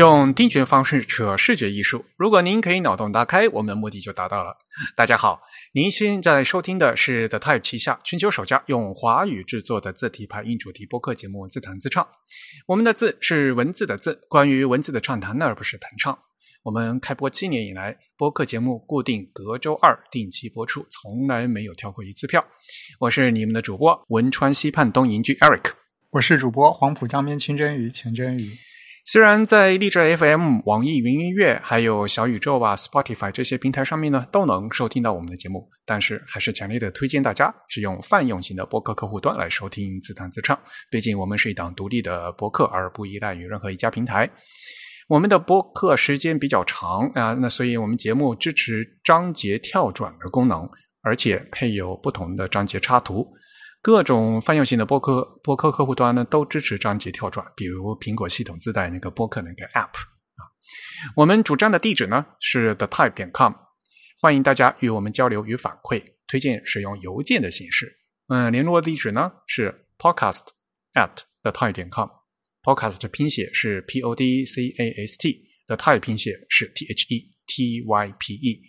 用听觉方式扯视觉艺术。如果您可以脑洞大开，我们的目的就达到了。大家好，您现在收听的是 The Type 旗下全球首家用华语制作的字体排音主题播客节目《自弹自唱》。我们的字是文字的字，关于文字的畅谈，而不是弹唱。我们开播七年以来，播客节目固定隔周二定期播出，从来没有跳过一次票。我是你们的主播汶川西畔东营居 Eric，我是主播黄浦江边清蒸鱼钱蒸鱼。虽然在荔枝 FM、网易云音乐、还有小宇宙啊、Spotify 这些平台上面呢，都能收听到我们的节目，但是还是强烈的推荐大家使用泛用型的播客客户端来收听自弹自唱。毕竟我们是一档独立的播客，而不依赖于任何一家平台。我们的播客时间比较长啊，那所以我们节目支持章节跳转的功能，而且配有不同的章节插图。各种泛用型的播客播客客户端呢，都支持章节跳转，比如苹果系统自带那个播客那个 App 啊。我们主站的地址呢是 the type 点 com，欢迎大家与我们交流与反馈，推荐使用邮件的形式。嗯，联络地址呢是 podcast at the type 点 com，podcast 拼写是 p o d c a s t，the type 拼写是 t h e t y p e。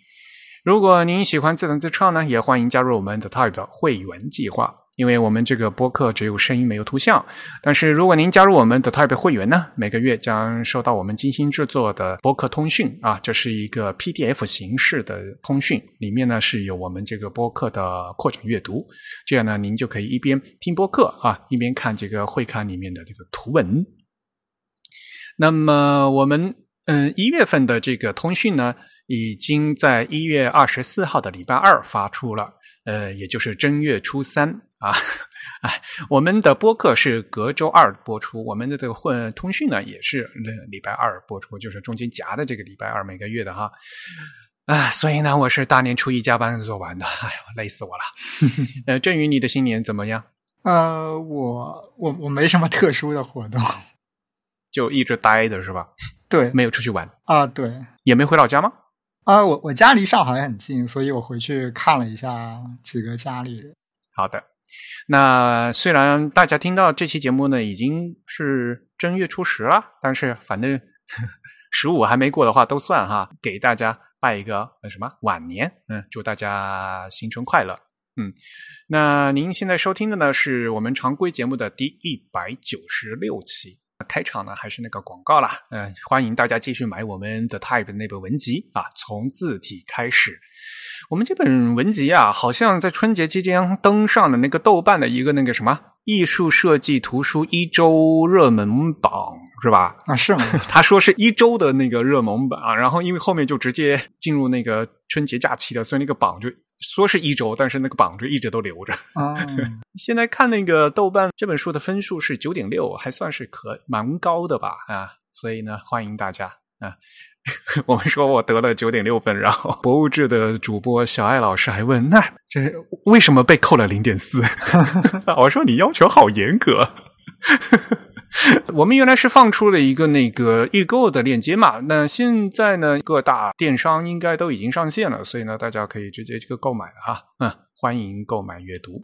如果您喜欢自弹自唱呢，也欢迎加入我们 the type 的会员计划。因为我们这个播客只有声音没有图像，但是如果您加入我们的 Type 会员呢，每个月将收到我们精心制作的播客通讯啊，这是一个 PDF 形式的通讯，里面呢是有我们这个播客的扩展阅读，这样呢您就可以一边听播客啊，一边看这个会刊里面的这个图文。那么我们嗯一月份的这个通讯呢，已经在一月二十四号的礼拜二发出了，呃，也就是正月初三。啊，哎，我们的播客是隔周二播出，我们的这个混通讯呢也是礼拜二播出，就是中间夹的这个礼拜二每个月的哈。啊，所以呢，我是大年初一加班做完的，哎呦，累死我了。呃，振宇，你的新年怎么样？呃，我我我没什么特殊的活动，就一直待着是吧？对，没有出去玩啊，对，也没回老家吗？啊，我我家离上海很近，所以我回去看了一下几个家里人。好的。那虽然大家听到这期节目呢，已经是正月初十了，但是反正 十五还没过的话都算哈，给大家拜一个那什么晚年，嗯，祝大家新春快乐，嗯。那您现在收听的呢，是我们常规节目的第一百九十六期，开场呢还是那个广告啦，嗯，欢迎大家继续买我们的 Type 那本文集啊，从字体开始。我们这本文集啊，好像在春节期间登上了那个豆瓣的一个那个什么艺术设计图书一周热门榜，是吧？啊，是吗？他说是一周的那个热门榜，然后因为后面就直接进入那个春节假期了，所以那个榜就说是一周，但是那个榜就一直都留着。啊，现在看那个豆瓣这本书的分数是九点六，还算是可蛮高的吧？啊，所以呢，欢迎大家啊。我们说我得了九点六分，然后博物志的主播小艾老师还问：“那这为什么被扣了零点四？” 我说：“你要求好严格。” 我们原来是放出了一个那个预购的链接嘛，那现在呢，各大电商应该都已经上线了，所以呢，大家可以直接这个购买了哈。嗯，欢迎购买阅读。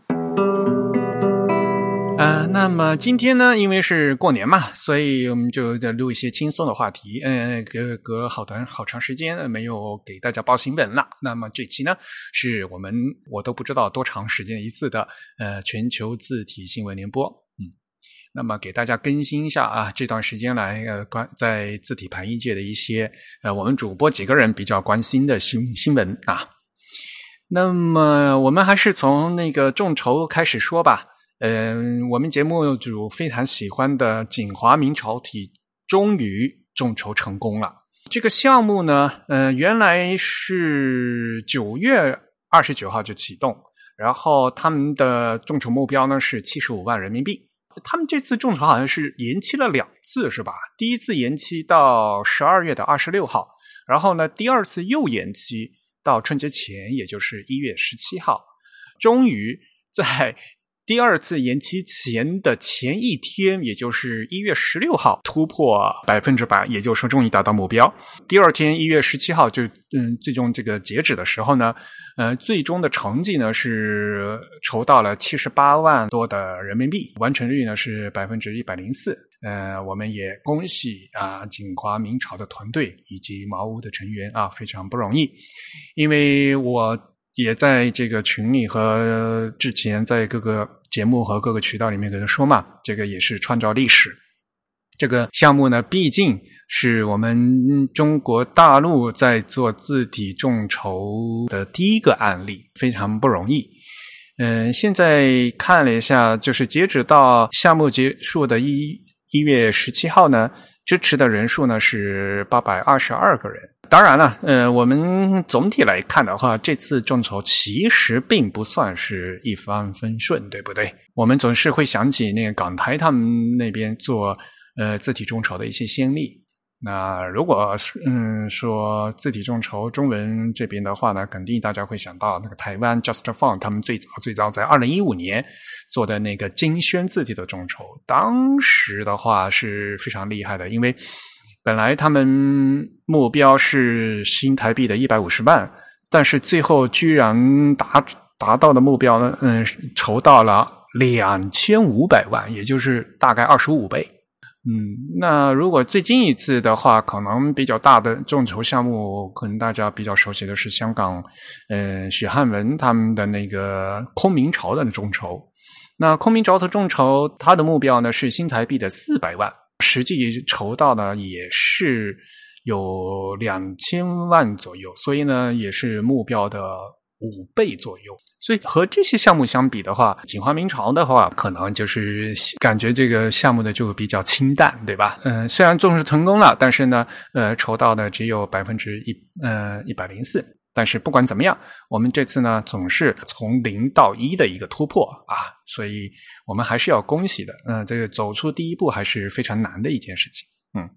呃，那么今天呢，因为是过年嘛，所以我们就录一些轻松的话题。嗯，隔隔好短好长时间没有给大家报新闻了。那么这期呢，是我们我都不知道多长时间一次的呃全球字体新闻联播。那么给大家更新一下啊，这段时间来呃关在字体排音界的一些呃我们主播几个人比较关心的新新闻啊。那么我们还是从那个众筹开始说吧。嗯，我们节目组非常喜欢的锦华明朝体终于众筹成功了。这个项目呢，呃，原来是九月二十九号就启动，然后他们的众筹目标呢是七十五万人民币。他们这次众筹好像是延期了两次，是吧？第一次延期到十二月的二十六号，然后呢，第二次又延期到春节前，也就是一月十七号。终于在第二次延期前的前一天，也就是一月十六号突破百分之百，也就是说终于达到目标。第二天一月十七号就嗯，最终这个截止的时候呢，呃，最终的成绩呢是筹到了七十八万多的人民币，完成率呢是百分之一百零四。呃，我们也恭喜啊，锦华明朝的团队以及茅屋的成员啊，非常不容易，因为我也在这个群里和之前在各个。节目和各个渠道里面跟人说嘛，这个也是创造历史。这个项目呢，毕竟是我们中国大陆在做字体众筹的第一个案例，非常不容易。嗯，现在看了一下，就是截止到项目结束的一一月十七号呢，支持的人数呢是八百二十二个人。当然了，呃，我们总体来看的话，这次众筹其实并不算是一帆风顺，对不对？我们总是会想起那个港台他们那边做呃字体众筹的一些先例。那如果嗯说字体众筹中文这边的话呢，肯定大家会想到那个台湾 Just Font 他们最早最早在二零一五年做的那个金轩字体的众筹，当时的话是非常厉害的，因为。本来他们目标是新台币的一百五十万，但是最后居然达达到的目标呢，嗯，筹到了两千五百万，也就是大概二十五倍。嗯，那如果最近一次的话，可能比较大的众筹项目，可能大家比较熟悉的是香港，嗯，许汉文他们的那个空明朝的众筹。那空明朝的众筹，它的目标呢是新台币的四百万。实际筹到呢也是有两千万左右，所以呢也是目标的五倍左右。所以和这些项目相比的话，锦华明朝的话，可能就是感觉这个项目呢就比较清淡，对吧？嗯，虽然重视成功了，但是呢，呃，筹到的只有百分之一，呃，一百零四。但是不管怎么样，我们这次呢总是从零到一的一个突破啊，所以我们还是要恭喜的。嗯，这个走出第一步还是非常难的一件事情。嗯，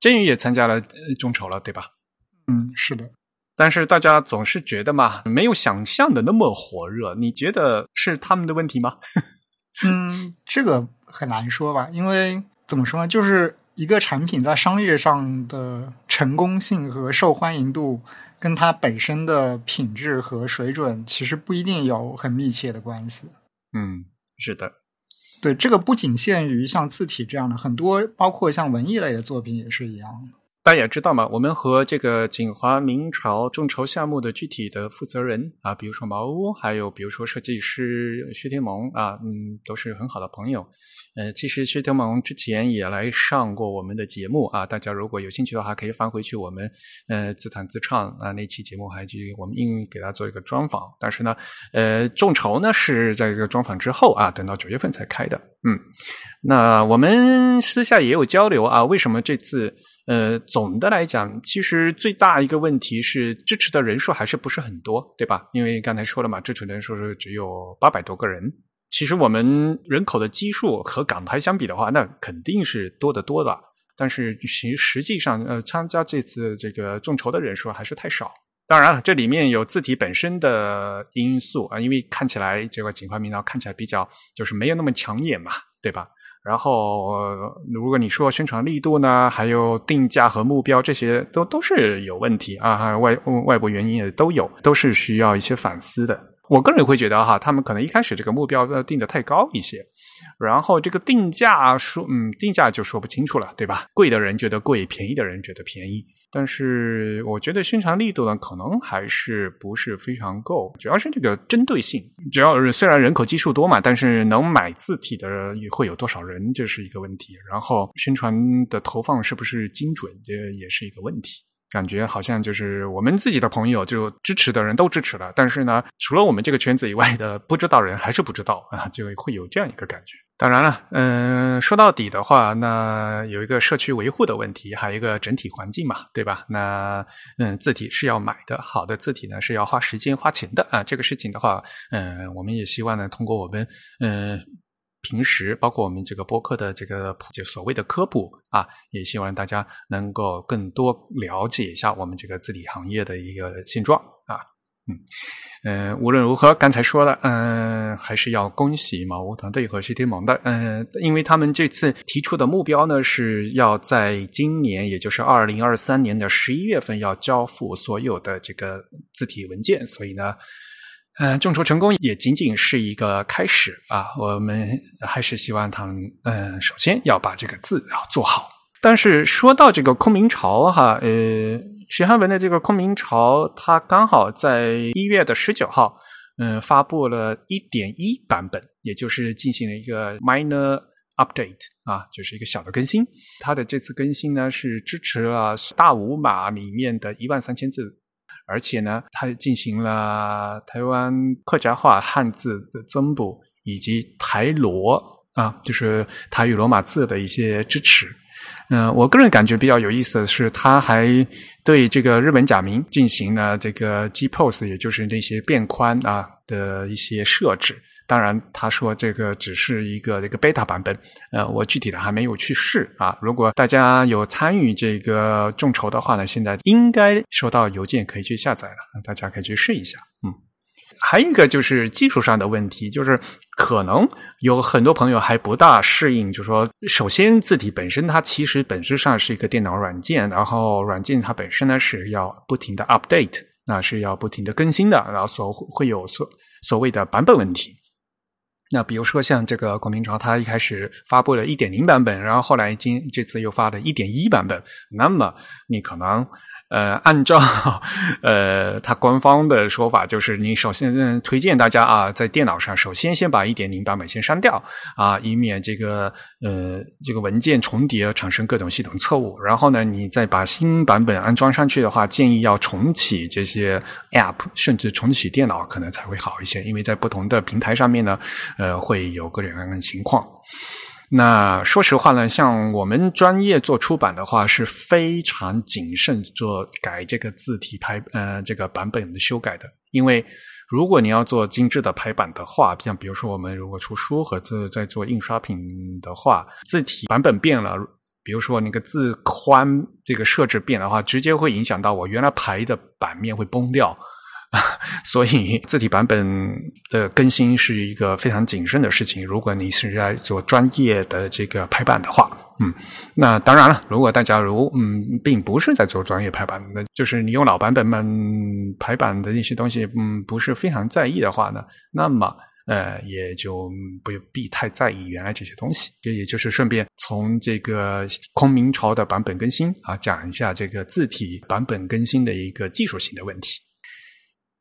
真宇也参加了众筹了，对吧？嗯，是的。但是大家总是觉得嘛，没有想象的那么火热。你觉得是他们的问题吗？嗯，这个很难说吧，因为怎么说呢，就是一个产品在商业上的成功性和受欢迎度。跟它本身的品质和水准其实不一定有很密切的关系。嗯，是的，对这个不仅限于像字体这样的，很多包括像文艺类的作品也是一样。大家也知道嘛，我们和这个锦华明朝众筹项目的具体的负责人啊，比如说茅屋，还有比如说设计师薛天蒙啊，嗯，都是很好的朋友。呃，其实薛天蒙之前也来上过我们的节目啊，大家如果有兴趣的话，可以翻回去我们呃自弹自唱啊那期节目，还去我们应给他做一个专访。但是呢，呃，众筹呢是在这个专访之后啊，等到九月份才开的。嗯，那我们私下也有交流啊，为什么这次？呃，总的来讲，其实最大一个问题是支持的人数还是不是很多，对吧？因为刚才说了嘛，支持人数是只有八百多个人。其实我们人口的基数和港台相比的话，那肯定是多得多的。但是其实实际上，呃，参加这次这个众筹的人数还是太少。当然了，这里面有字体本身的因素啊，因为看起来这个锦华明朝看起来比较就是没有那么抢眼嘛，对吧？然后，如果你说宣传力度呢，还有定价和目标，这些都都是有问题啊，外外部原因也都有，都是需要一些反思的。我个人会觉得哈，他们可能一开始这个目标定的太高一些，然后这个定价说，嗯，定价就说不清楚了，对吧？贵的人觉得贵，便宜的人觉得便宜。但是我觉得宣传力度呢，可能还是不是非常够，主要是这个针对性。主要是虽然人口基数多嘛，但是能买字体的也会有多少人，这是一个问题。然后宣传的投放是不是精准，这也是一个问题。感觉好像就是我们自己的朋友就支持的人都支持了，但是呢，除了我们这个圈子以外的不知道人还是不知道啊，就会有这样一个感觉。当然了，嗯，说到底的话，那有一个社区维护的问题，还有一个整体环境嘛，对吧？那嗯，字体是要买的，好的字体呢是要花时间花钱的啊。这个事情的话，嗯，我们也希望呢，通过我们嗯。平时包括我们这个播客的这个就所谓的科普啊，也希望大家能够更多了解一下我们这个字体行业的一个现状啊。嗯，无论如何，刚才说了，嗯，还是要恭喜毛屋团队和西天盟的，嗯，因为他们这次提出的目标呢，是要在今年，也就是二零二三年的十一月份要交付所有的这个字体文件，所以呢，嗯，众筹成功也仅仅是一个开始啊，我们还是希望他们，嗯，首先要把这个字要做好。但是说到这个空明朝哈，呃。徐汉文的这个空明朝，它刚好在一月的十九号，嗯，发布了一点一版本，也就是进行了一个 minor update 啊，就是一个小的更新。它的这次更新呢，是支持了大五码里面的一万三千字，而且呢，它进行了台湾客家话汉字的增补，以及台罗啊，就是台语罗马字的一些支持。嗯，我个人感觉比较有意思的是，他还对这个日本假名进行了这个 G pose，也就是那些变宽啊的一些设置。当然，他说这个只是一个这个 beta 版本，呃，我具体的还没有去试啊。如果大家有参与这个众筹的话呢，现在应该收到邮件可以去下载了，大家可以去试一下，还有一个就是技术上的问题，就是可能有很多朋友还不大适应。就是说，首先字体本身它其实本质上是一个电脑软件，然后软件它本身呢是要不停的 update，那是要不停的更新的，然后所会有所所谓的版本问题。那比如说像这个孔明朝，它一开始发布了一点零版本，然后后来今这次又发了一点一版本，那么你可能。呃，按照呃，它官方的说法，就是你首先推荐大家啊，在电脑上首先先把一点零版本先删掉啊，以免这个呃这个文件重叠产生各种系统错误。然后呢，你再把新版本安装上去的话，建议要重启这些 App，甚至重启电脑可能才会好一些，因为在不同的平台上面呢，呃，会有各种各样的情况。那说实话呢，像我们专业做出版的话，是非常谨慎做改这个字体排呃这个版本的修改的。因为如果你要做精致的排版的话，像比如说我们如果出书和字在做印刷品的话，字体版本变了，比如说那个字宽这个设置变的话，直接会影响到我原来排的版面会崩掉。所以字体版本的更新是一个非常谨慎的事情。如果你是在做专业的这个排版的话，嗯，那当然了，如果大家如嗯并不是在做专业排版，那就是你用老版本们排版的一些东西，嗯，不是非常在意的话呢，那么呃也就不必太在意原来这些东西。这也就是顺便从这个空明朝的版本更新啊，讲一下这个字体版本更新的一个技术性的问题。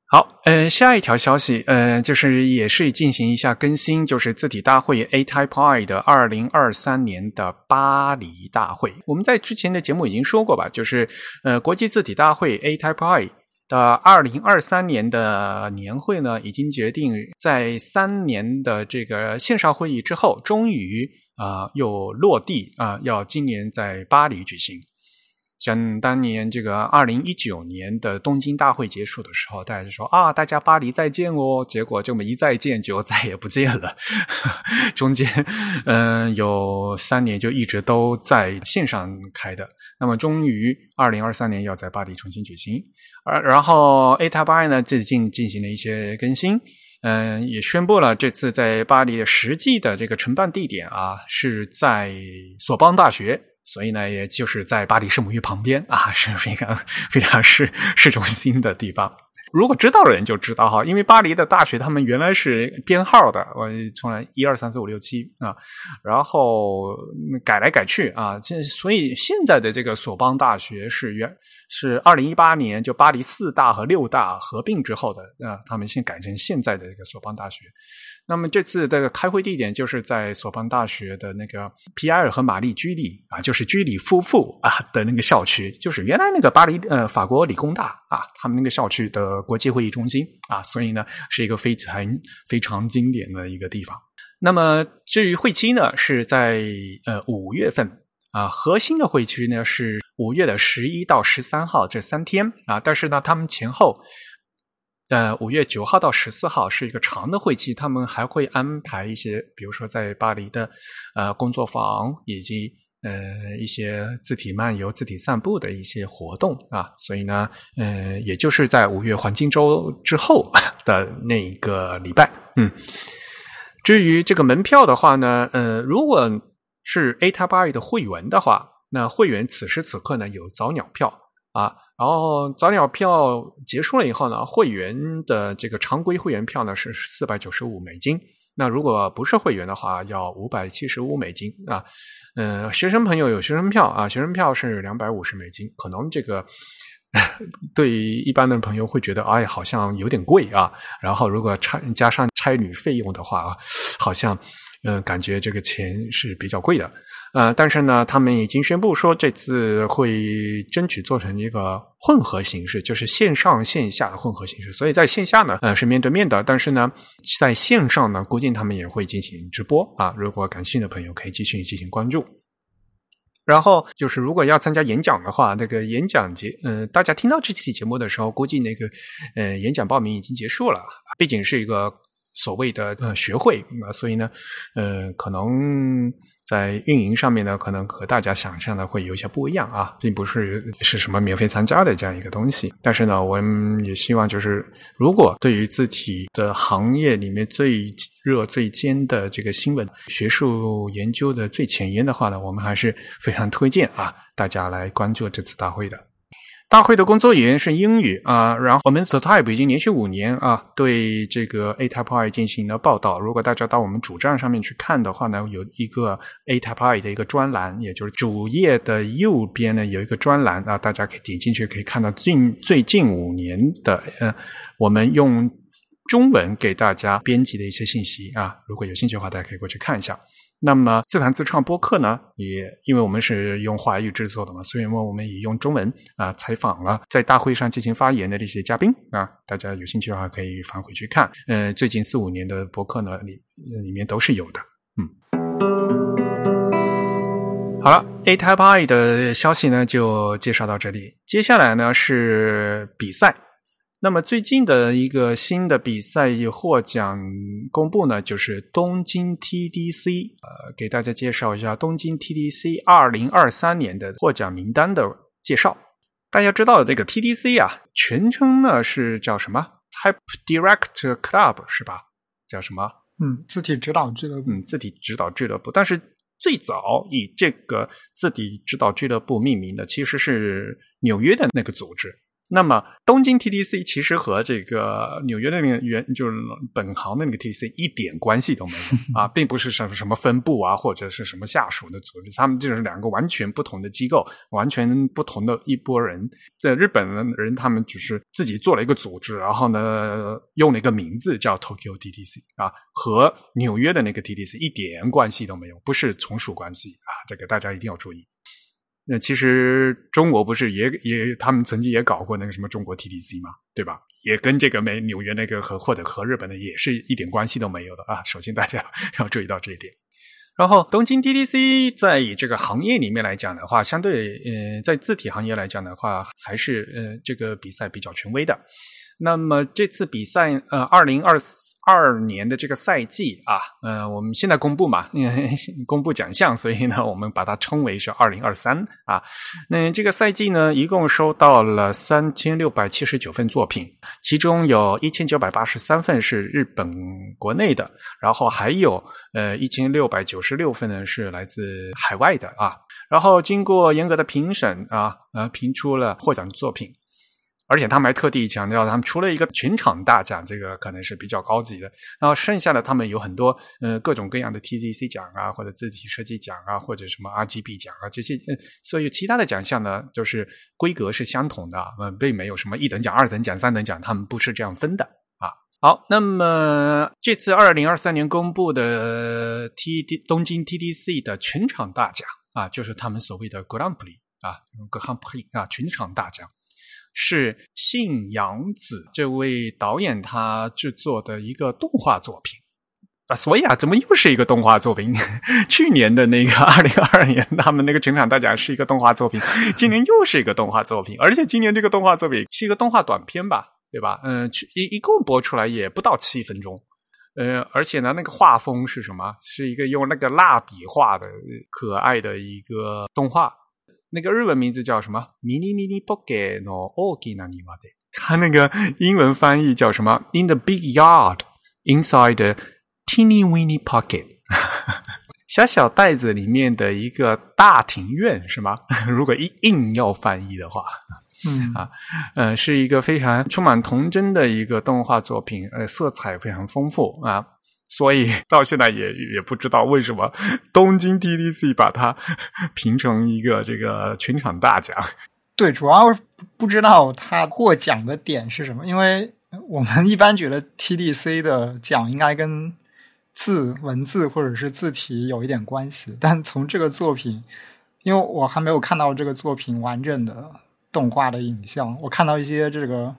好，嗯，下一条消息，嗯，就是也是进行一下更新，就是字体大会 A Type I 的二零二三年的巴黎大会。我们在之前的节目已经说过吧，就是呃，国际字体大会 A Type I 的二零二三年的年会呢，已经决定在三年的这个线上会议之后，终于啊又落地啊，要今年在巴黎举行。像当年这个二零一九年的东京大会结束的时候，大家就说啊，大家巴黎再见哦。结果这么一再见就再也不见了。中间嗯有三年就一直都在线上开的。那么终于二零二三年要在巴黎重新举行。而然后 A 塔巴呢最近进行了一些更新，嗯，也宣布了这次在巴黎的实际的这个承办地点啊是在索邦大学。所以呢，也就是在巴黎圣母院旁边啊，是非常非常市市中心的地方。如果知道的人就知道哈，因为巴黎的大学他们原来是编号的，我从来一二三四五六七啊，然后改来改去啊，现所以现在的这个索邦大学是原是二零一八年就巴黎四大和六大合并之后的啊，他们先改成现在的这个索邦大学。那么这次这个开会地点就是在索邦大学的那个皮埃尔和玛丽居里啊，就是居里夫妇啊的那个校区，就是原来那个巴黎呃法国理工大啊，他们那个校区的国际会议中心啊，所以呢是一个非常非常经典的一个地方。那么至于会期呢，是在呃五月份啊，核心的会期呢是五月的十一到十三号这三天啊，但是呢他们前后。呃，五月九号到十四号是一个长的会期，他们还会安排一些，比如说在巴黎的呃工作坊以及呃一些字体漫游、字体散步的一些活动啊，所以呢，呃，也就是在五月黄金周之后 的那一个礼拜，嗯。至于这个门票的话呢，呃，如果是 A Type I 的会员的话，那会员此时此刻呢有早鸟票啊，然后早鸟票结束了以后呢，会员的这个常规会员票呢是四百九十五美金。那如果不是会员的话，要五百七十五美金啊。嗯，学生朋友有学生票啊，学生票是两百五十美金。可能这个 对于一般的朋友会觉得，哎，好像有点贵啊。然后如果差加上差旅费用的话啊，好像嗯，感觉这个钱是比较贵的。呃，但是呢，他们已经宣布说这次会争取做成一个混合形式，就是线上线下的混合形式。所以在线下呢，呃，是面对面的，但是呢，在线上呢，估计他们也会进行直播啊。如果感兴趣的朋友可以继续进行关注。然后就是，如果要参加演讲的话，那个演讲节，呃，大家听到这期节目的时候，估计那个呃，演讲报名已经结束了。毕竟是一个所谓的呃学会那，所以呢，呃，可能。在运营上面呢，可能和大家想象的会有一些不一样啊，并不是是什么免费参加的这样一个东西。但是呢，我们也希望就是，如果对于字体的行业里面最热、最尖的这个新闻、学术研究的最前沿的话呢，我们还是非常推荐啊，大家来关注这次大会的。大会的工作语言是英语啊，然后我们 The Type 已经连续五年啊，对这个 A Type I 进行了报道。如果大家到我们主站上面去看的话呢，有一个 A Type I 的一个专栏，也就是主页的右边呢有一个专栏啊，大家可以点进去可以看到近最近五年的呃，我们用中文给大家编辑的一些信息啊。如果有兴趣的话，大家可以过去看一下。那么自弹自唱播客呢，也因为我们是用华语制作的嘛，所以呢我们也用中文啊采访了在大会上进行发言的这些嘉宾啊，大家有兴趣的话可以返回去看。呃，最近四五年的播客呢里里面都是有的。嗯，好了，A Type I 的消息呢就介绍到这里，接下来呢是比赛。那么最近的一个新的比赛获奖公布呢，就是东京 TDC。呃，给大家介绍一下东京 TDC 二零二三年的获奖名单的介绍。大家知道的这个 TDC 啊，全称呢是叫什么？Type Direct Club 是吧？叫什么？嗯，字体指导俱乐部。嗯，字体指导俱乐部。但是最早以这个字体指导俱乐部命名的，其实是纽约的那个组织。那么东京 TDC 其实和这个纽约的那个原就是本行的那个 TDC 一点关系都没有 啊，并不是什么什么分部啊，或者是什么下属的组织，他们就是两个完全不同的机构，完全不同的一拨人。在日本的人，他们只是自己做了一个组织，然后呢用了一个名字叫 Tokyo TDC 啊，和纽约的那个 TDC 一点关系都没有，不是从属关系啊，这个大家一定要注意。那其实中国不是也也他们曾经也搞过那个什么中国 TDC 嘛，对吧？也跟这个美纽约那个和或者和日本的也是一点关系都没有的啊。首先大家 要注意到这一点。然后东京 TDC 在这个行业里面来讲的话，相对呃在字体行业来讲的话，还是呃这个比赛比较权威的。那么这次比赛呃二零二四。二年的这个赛季啊，呃，我们现在公布嘛，公布奖项，所以呢，我们把它称为是二零二三啊。那这个赛季呢，一共收到了三千六百七十九份作品，其中有一千九百八十三份是日本国内的，然后还有呃一千六百九十六份呢是来自海外的啊。然后经过严格的评审啊，呃，评出了获奖作品。而且他们还特地强调，他们除了一个全场大奖，这个可能是比较高级的，然后剩下的他们有很多呃各种各样的 TDC 奖啊，或者字体设计奖啊，或者什么 RGB 奖啊这些，所以其他的奖项呢，就是规格是相同的，嗯，并没有什么一等奖、二等奖、三等奖，他们不是这样分的啊。好，那么这次二零二三年公布的 TD 东京 TDC 的全场大奖啊，就是他们所谓的 Grand Prix 啊，Grand Prix 啊，全场大奖。是信阳子这位导演他制作的一个动画作品啊，所以啊，怎么又是一个动画作品？去年的那个 二零二二年，他们那个全场大奖是一个动画作品，今年又是一个动画作品，而且今年这个动画作品是一个动画短片吧，对吧？嗯，一一共播出来也不到七分钟。呃，而且呢，那个画风是什么？是一个用那个蜡笔画的可爱的一个动画。那个日文名字叫什么？Mini Mini Poke no Oki na niwa de。它那个英文翻译叫什么？In the big yard inside the teeny weeny pocket。小小袋子里面的一个大庭院是吗？如果硬硬要翻译的话，嗯啊，呃，是一个非常充满童真的一个动画作品，呃，色彩非常丰富啊，所以 到现在也也不知道为什么东京 TDC 把它 评成一个这个全场大奖。对，主要不知道他获奖的点是什么，因为我们一般觉得 TDC 的奖应该跟字、文字或者是字体有一点关系，但从这个作品，因为我还没有看到这个作品完整的动画的影像，我看到一些这个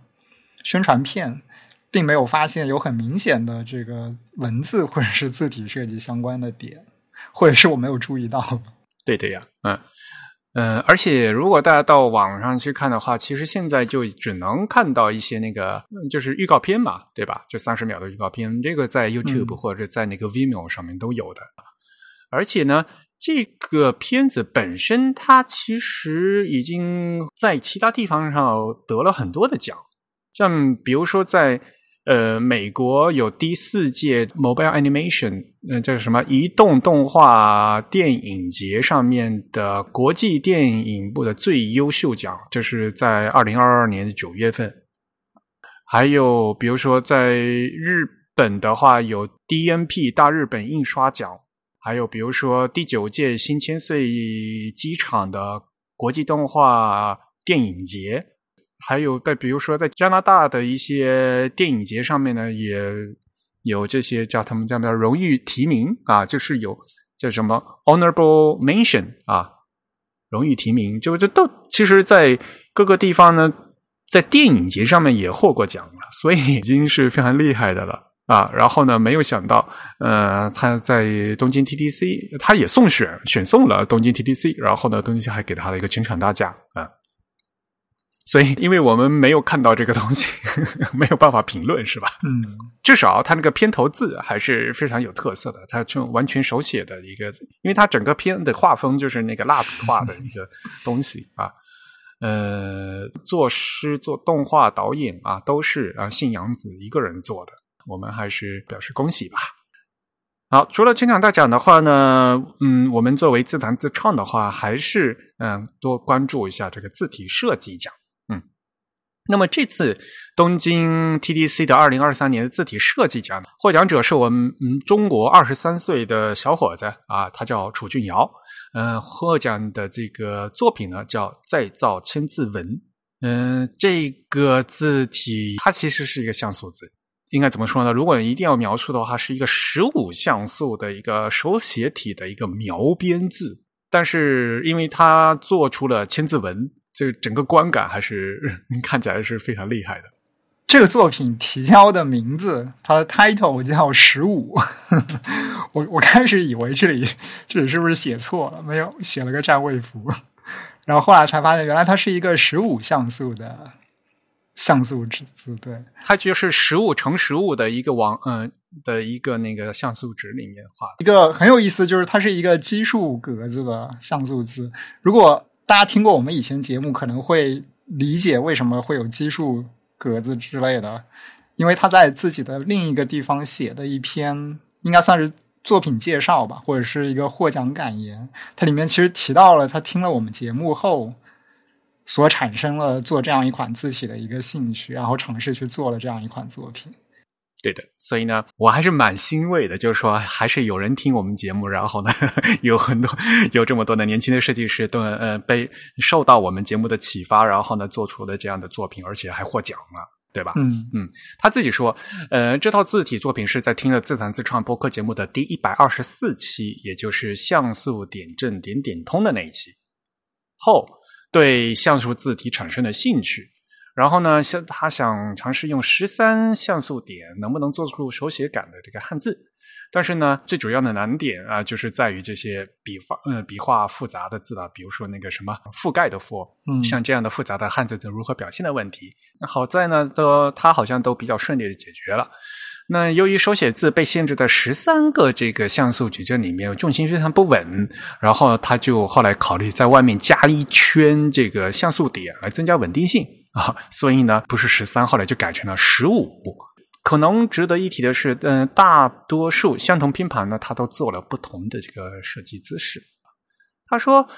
宣传片，并没有发现有很明显的这个文字或者是字体设计相关的点，或者是我没有注意到。对的呀，嗯。嗯，而且如果大家到网上去看的话，其实现在就只能看到一些那个就是预告片嘛，对吧？就三十秒的预告片，这个在 YouTube 或者在那个 Vimeo 上面都有的。而且呢，这个片子本身它其实已经在其他地方上得了很多的奖，像比如说在。呃，美国有第四届 Mobile Animation，呃，叫什么移动动画电影节上面的国际电影部的最优秀奖，就是在二零二二年的九月份。还有，比如说在日本的话，有 DNP 大日本印刷奖，还有比如说第九届新千岁机场的国际动画电影节。还有在比如说在加拿大的一些电影节上面呢，也有这些叫他们叫什么荣誉提名啊，就是有叫什么 honorable mention 啊，荣誉提名，就这都其实，在各个地方呢，在电影节上面也获过奖了，所以已经是非常厉害的了啊。然后呢，没有想到，呃，他在东京 TDC，他也送选选送了东京 TDC，然后呢，东京还给他了一个全场大奖啊。所以，因为我们没有看到这个东西，没有办法评论，是吧？嗯，至少他那个片头字还是非常有特色的，它就完全手写的一个，因为它整个片的画风就是那个蜡笔画的一个东西啊。呃，作诗、做动画、导演啊，都是啊信阳子一个人做的，我们还是表示恭喜吧。好，除了金奖大奖的话呢，嗯，我们作为自弹自唱的话，还是嗯多关注一下这个字体设计奖。那么这次东京 TDC 的二零二三年的字体设计奖获奖者是我们嗯中国二十三岁的小伙子啊，他叫楚俊尧。嗯，获奖的这个作品呢叫再造千字文。嗯，这个字体它其实是一个像素字，应该怎么说呢？如果一定要描述的话，是一个十五像素的一个手写体的一个描边字。但是因为它做出了千字文。这个整个观感还是 看起来是非常厉害的。这个作品提交的名字，它的 title 叫十五。我我开始以为这里这里是不是写错了？没有，写了个占位符。然后后来才发现，原来它是一个十五像素的像素纸字。对，它就是十五乘十五的一个网，嗯，的一个那个像素值里面画。一个很有意思，就是它是一个奇数格子的像素字。如果大家听过我们以前节目，可能会理解为什么会有奇数格子之类的，因为他在自己的另一个地方写的一篇，应该算是作品介绍吧，或者是一个获奖感言。它里面其实提到了他听了我们节目后，所产生了做这样一款字体的一个兴趣，然后尝试去做了这样一款作品。对的，所以呢，我还是蛮欣慰的，就是说，还是有人听我们节目，然后呢，有很多有这么多的年轻的设计师都呃被受到我们节目的启发，然后呢，做出了这样的作品，而且还获奖了，对吧？嗯嗯，他自己说，呃，这套字体作品是在听了自弹自创播客节目的第一百二十四期，也就是像素点阵点点通的那一期后，对像素字体产生了兴趣。然后呢，像他想尝试用十三像素点能不能做出手写感的这个汉字，但是呢，最主要的难点啊，就是在于这些笔画，呃，笔画复杂的字啊，比如说那个什么覆盖的覆，嗯，像这样的复杂的汉字怎如何表现的问题。那好在呢，都他好像都比较顺利的解决了。那由于手写字被限制在十三个这个像素矩阵里面，重心非常不稳，然后他就后来考虑在外面加一圈这个像素点来增加稳定性啊，所以呢，不是十三，后来就改成了十五。可能值得一提的是，嗯，大多数相同拼盘呢，它都做了不同的这个设计姿势。他说。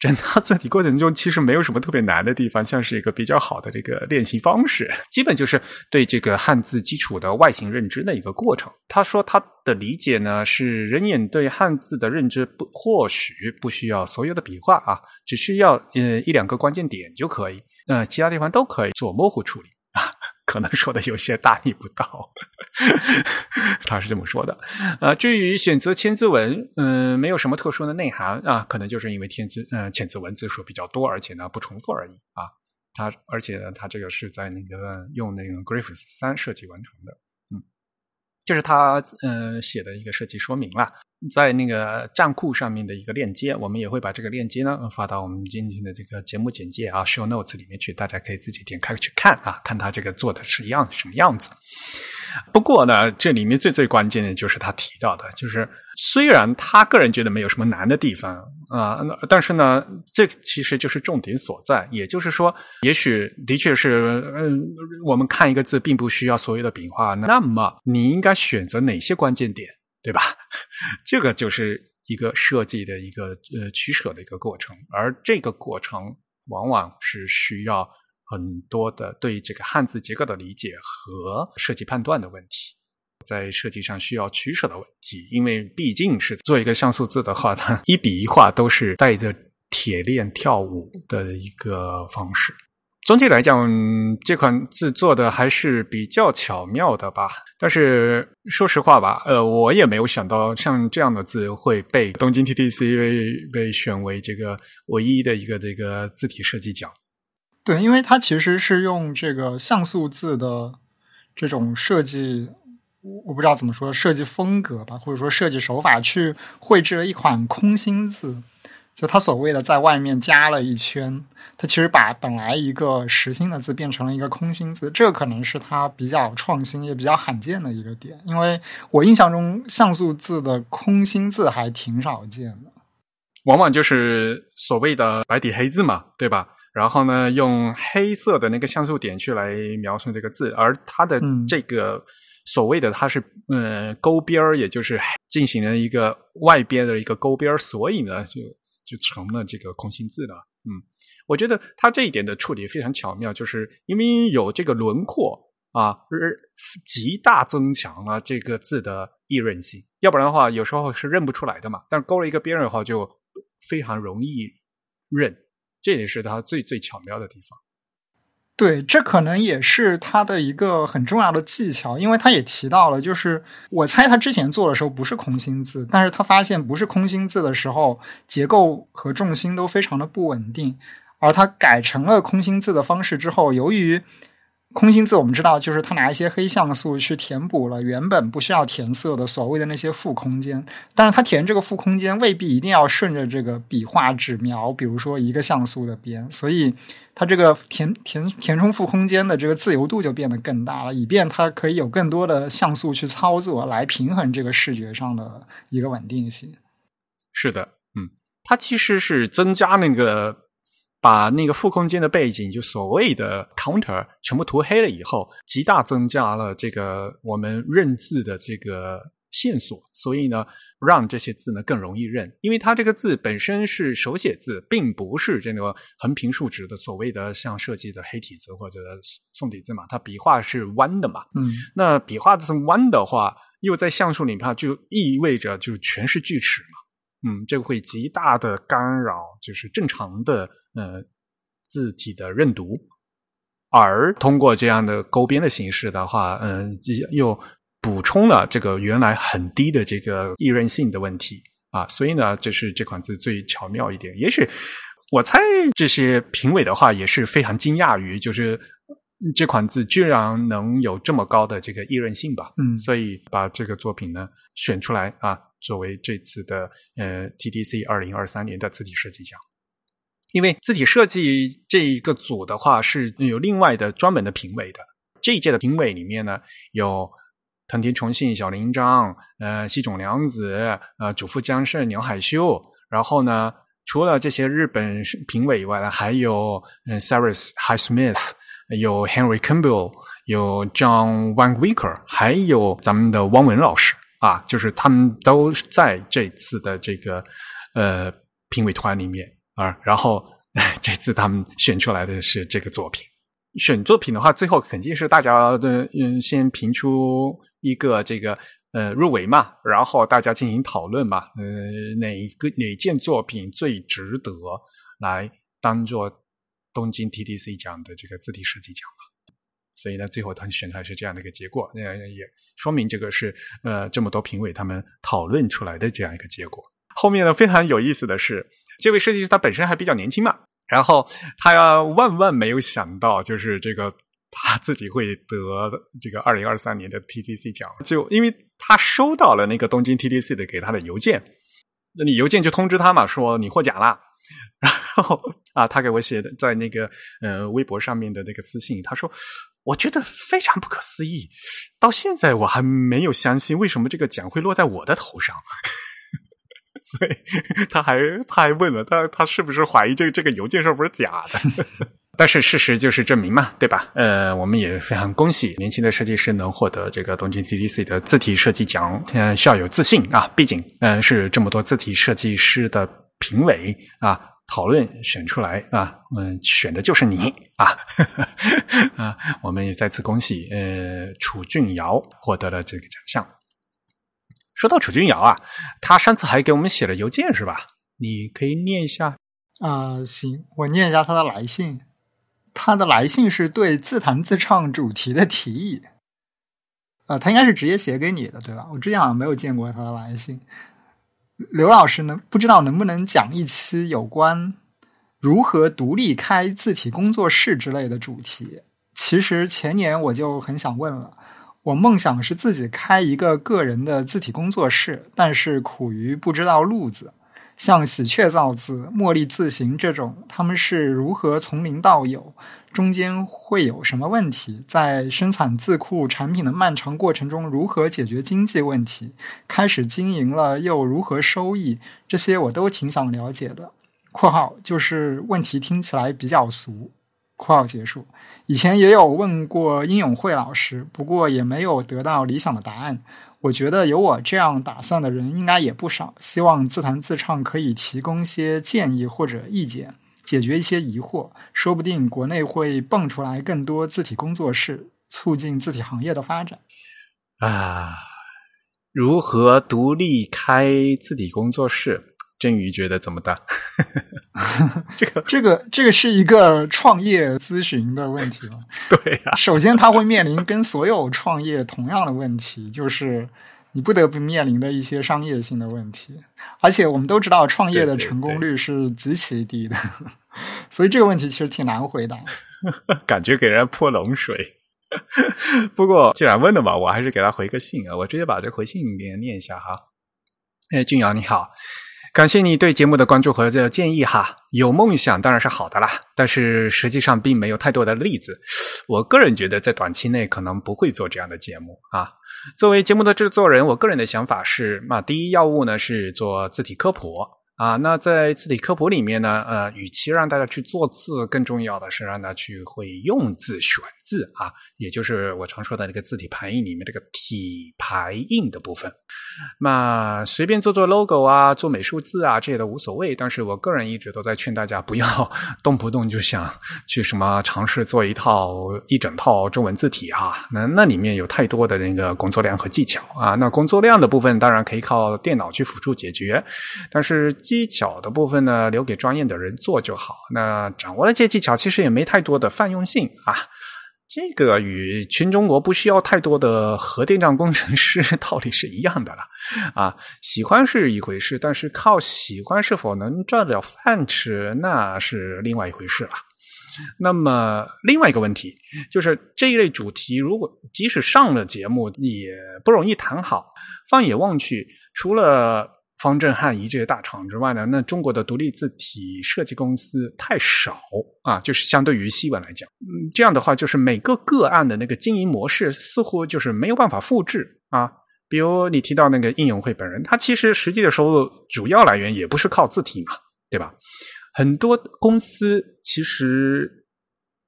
整套字体过程中，其实没有什么特别难的地方，像是一个比较好的这个练习方式，基本就是对这个汉字基础的外形认知的一个过程。他说他的理解呢是，人眼对汉字的认知不或许不需要所有的笔画啊，只需要呃一两个关键点就可以，呃，其他地方都可以做模糊处理啊。可能说的有些大逆不道，他是这么说的。呃，至于选择千字文，嗯，没有什么特殊的内涵啊，可能就是因为千字，嗯，千字文字数比较多，而且呢不重复而已啊。他而且呢，他这个是在那个用那个 Griffith 三设计完成的，就是他嗯写的一个设计说明了。在那个站库上面的一个链接，我们也会把这个链接呢发到我们今天的这个节目简介啊，show notes 里面去，大家可以自己点开去看啊，看他这个做的是一样什么样子。不过呢，这里面最最关键的就是他提到的，就是虽然他个人觉得没有什么难的地方啊，但是呢，这其实就是重点所在。也就是说，也许的确是，嗯，我们看一个字并不需要所有的笔画，那么你应该选择哪些关键点？对吧？这个就是一个设计的一个呃取舍的一个过程，而这个过程往往是需要很多的对这个汉字结构的理解和设计判断的问题，在设计上需要取舍的问题，因为毕竟是做一个像素字的话，它 一笔一画都是带着铁链跳舞的一个方式。总体来讲，这款字做的还是比较巧妙的吧。但是说实话吧，呃，我也没有想到像这样的字会被东京 TTC 被被选为这个唯一的一个这个字体设计奖。对，因为它其实是用这个像素字的这种设计，我不知道怎么说设计风格吧，或者说设计手法去绘制了一款空心字。就他所谓的在外面加了一圈，他其实把本来一个实心的字变成了一个空心字，这可能是他比较创新也比较罕见的一个点。因为我印象中像素字的空心字还挺少见的，往往就是所谓的白底黑字嘛，对吧？然后呢，用黑色的那个像素点去来描述这个字，而它的这个所谓的它是呃勾边儿，也就是进行了一个外边的一个勾边儿，所以呢就。就成了这个空心字了，嗯，我觉得它这一点的处理非常巧妙，就是因为有这个轮廓啊，极大增强了这个字的易认性，要不然的话有时候是认不出来的嘛。但是勾了一个边儿的话，就非常容易认，这也是他最最巧妙的地方。对，这可能也是他的一个很重要的技巧，因为他也提到了，就是我猜他之前做的时候不是空心字，但是他发现不是空心字的时候，结构和重心都非常的不稳定，而他改成了空心字的方式之后，由于。空心字我们知道，就是他拿一些黑像素去填补了原本不需要填色的所谓的那些负空间，但是他填这个负空间未必一定要顺着这个笔画纸描，比如说一个像素的边，所以它这个填填 填充负空间的这个自由度就变得更大了，以便它可以有更多的像素去操作来平衡这个视觉上的一个稳定性。是的，嗯，它其实是增加那个。把那个负空间的背景，就所谓的 counter 全部涂黑了以后，极大增加了这个我们认字的这个线索，所以呢，让这些字呢更容易认。因为它这个字本身是手写字，并不是这个横平竖直的所谓的像设计的黑体字或者宋体字嘛，它笔画是弯的嘛。嗯，那笔画是弯的话，又在像素里面就意味着就全是锯齿嘛。嗯，这个会极大的干扰，就是正常的。呃，字体的认读，而通过这样的勾边的形式的话，嗯，又补充了这个原来很低的这个易认性的问题啊，所以呢，这是这款字最巧妙一点。也许我猜这些评委的话也是非常惊讶于，就是这款字居然能有这么高的这个易认性吧？嗯，所以把这个作品呢选出来啊，作为这次的呃 TDC 二零二三年的字体设计奖。因为字体设计这一个组的话是有另外的专门的评委的，这一届的评委里面呢有藤田重信、小林章、呃西冢良子、呃主妇江胜、鸟海秀，然后呢，除了这些日本评委以外呢，还有嗯 Cyrus Highsmith，有 Henry Campbell，有 John Van Wicker，还有咱们的汪文老师。啊，就是他们都在这次的这个呃评委团里面啊，然后 这次他们选出来的是这个作品。选作品的话，最后肯定是大家的嗯，先评出一个这个呃入围嘛，然后大家进行讨论嘛，呃，哪一个哪件作品最值得来当做东京 TTC 奖的这个字体设计奖？所以呢，最后他选出来是这样的一个结果，那也说明这个是呃这么多评委他们讨论出来的这样一个结果。后面呢，非常有意思的是，这位设计师他本身还比较年轻嘛。然后他万万没有想到，就是这个他自己会得这个二零二三年的 TTC 奖，就因为他收到了那个东京 TTC 的给他的邮件，那你邮件就通知他嘛，说你获奖了。然后啊，他给我写的在那个呃微博上面的那个私信，他说我觉得非常不可思议，到现在我还没有相信为什么这个奖会落在我的头上。所以他还他还问了他他是不是怀疑这个这个邮件是不是假的？但是事实就是证明嘛，对吧？呃，我们也非常恭喜年轻的设计师能获得这个东京 TDC 的字体设计奖，嗯，需要有自信啊！毕竟，嗯，是这么多字体设计师的评委啊讨论选出来啊，嗯，选的就是你啊！啊，我们也再次恭喜呃楚俊尧获得了这个奖项。说到楚俊瑶啊，他上次还给我们写了邮件是吧？你可以念一下啊。行，我念一下他的来信。他的来信是对自弹自唱主题的提议。呃，他应该是直接写给你的，对吧？我之前好像没有见过他的来信。刘老师呢，不知道能不能讲一期有关如何独立开字体工作室之类的主题？其实前年我就很想问了。我梦想是自己开一个个人的字体工作室，但是苦于不知道路子。像喜鹊造字、茉莉字形这种，他们是如何从零到有？中间会有什么问题？在生产字库产品的漫长过程中，如何解决经济问题？开始经营了又如何收益？这些我都挺想了解的。（括号就是问题听起来比较俗。）括号结束。以前也有问过殷永慧老师，不过也没有得到理想的答案。我觉得有我这样打算的人应该也不少。希望自弹自唱可以提供些建议或者意见，解决一些疑惑。说不定国内会蹦出来更多字体工作室，促进字体行业的发展。啊，如何独立开字体工作室？振宇觉得怎么的？这个 这个这个是一个创业咨询的问题吗？对呀。首先，他会面临跟所有创业同样的问题，就是你不得不面临的一些商业性的问题。而且，我们都知道创业的成功率是极其低的，所以这个问题其实挺难回答。感觉给人泼冷水。不过，既然问了嘛，我还是给他回个信啊。我直接把这回信给念一下哈。哎，俊瑶你好。感谢你对节目的关注和这建议哈，有梦想当然是好的啦，但是实际上并没有太多的例子。我个人觉得在短期内可能不会做这样的节目啊。作为节目的制作人，我个人的想法是，那第一要务呢是做字体科普。啊，那在字体科普里面呢，呃，与其让大家去做字，更重要的是让大家去会用字、选字啊，也就是我常说的那个字体排印里面这个体排印的部分。那随便做做 logo 啊，做美术字啊，这些都无所谓。但是我个人一直都在劝大家不要动不动就想去什么尝试做一套一整套中文字体啊，那那里面有太多的那个工作量和技巧啊。那工作量的部分当然可以靠电脑去辅助解决，但是。技巧的部分呢，留给专业的人做就好。那掌握了这些技巧，其实也没太多的泛用性啊。这个与全中国不需要太多的核电站工程师 道理是一样的了啊。喜欢是一回事，但是靠喜欢是否能赚得了饭吃，那是另外一回事了。那么另外一个问题就是，这一类主题如果即使上了节目，也不容易谈好。放眼望去，除了方正汉仪这些大厂之外呢，那中国的独立字体设计公司太少啊，就是相对于西文来讲，嗯，这样的话就是每个个案的那个经营模式似乎就是没有办法复制啊。比如你提到那个应永会本人，他其实实际的收入主要来源也不是靠字体嘛，对吧？很多公司其实，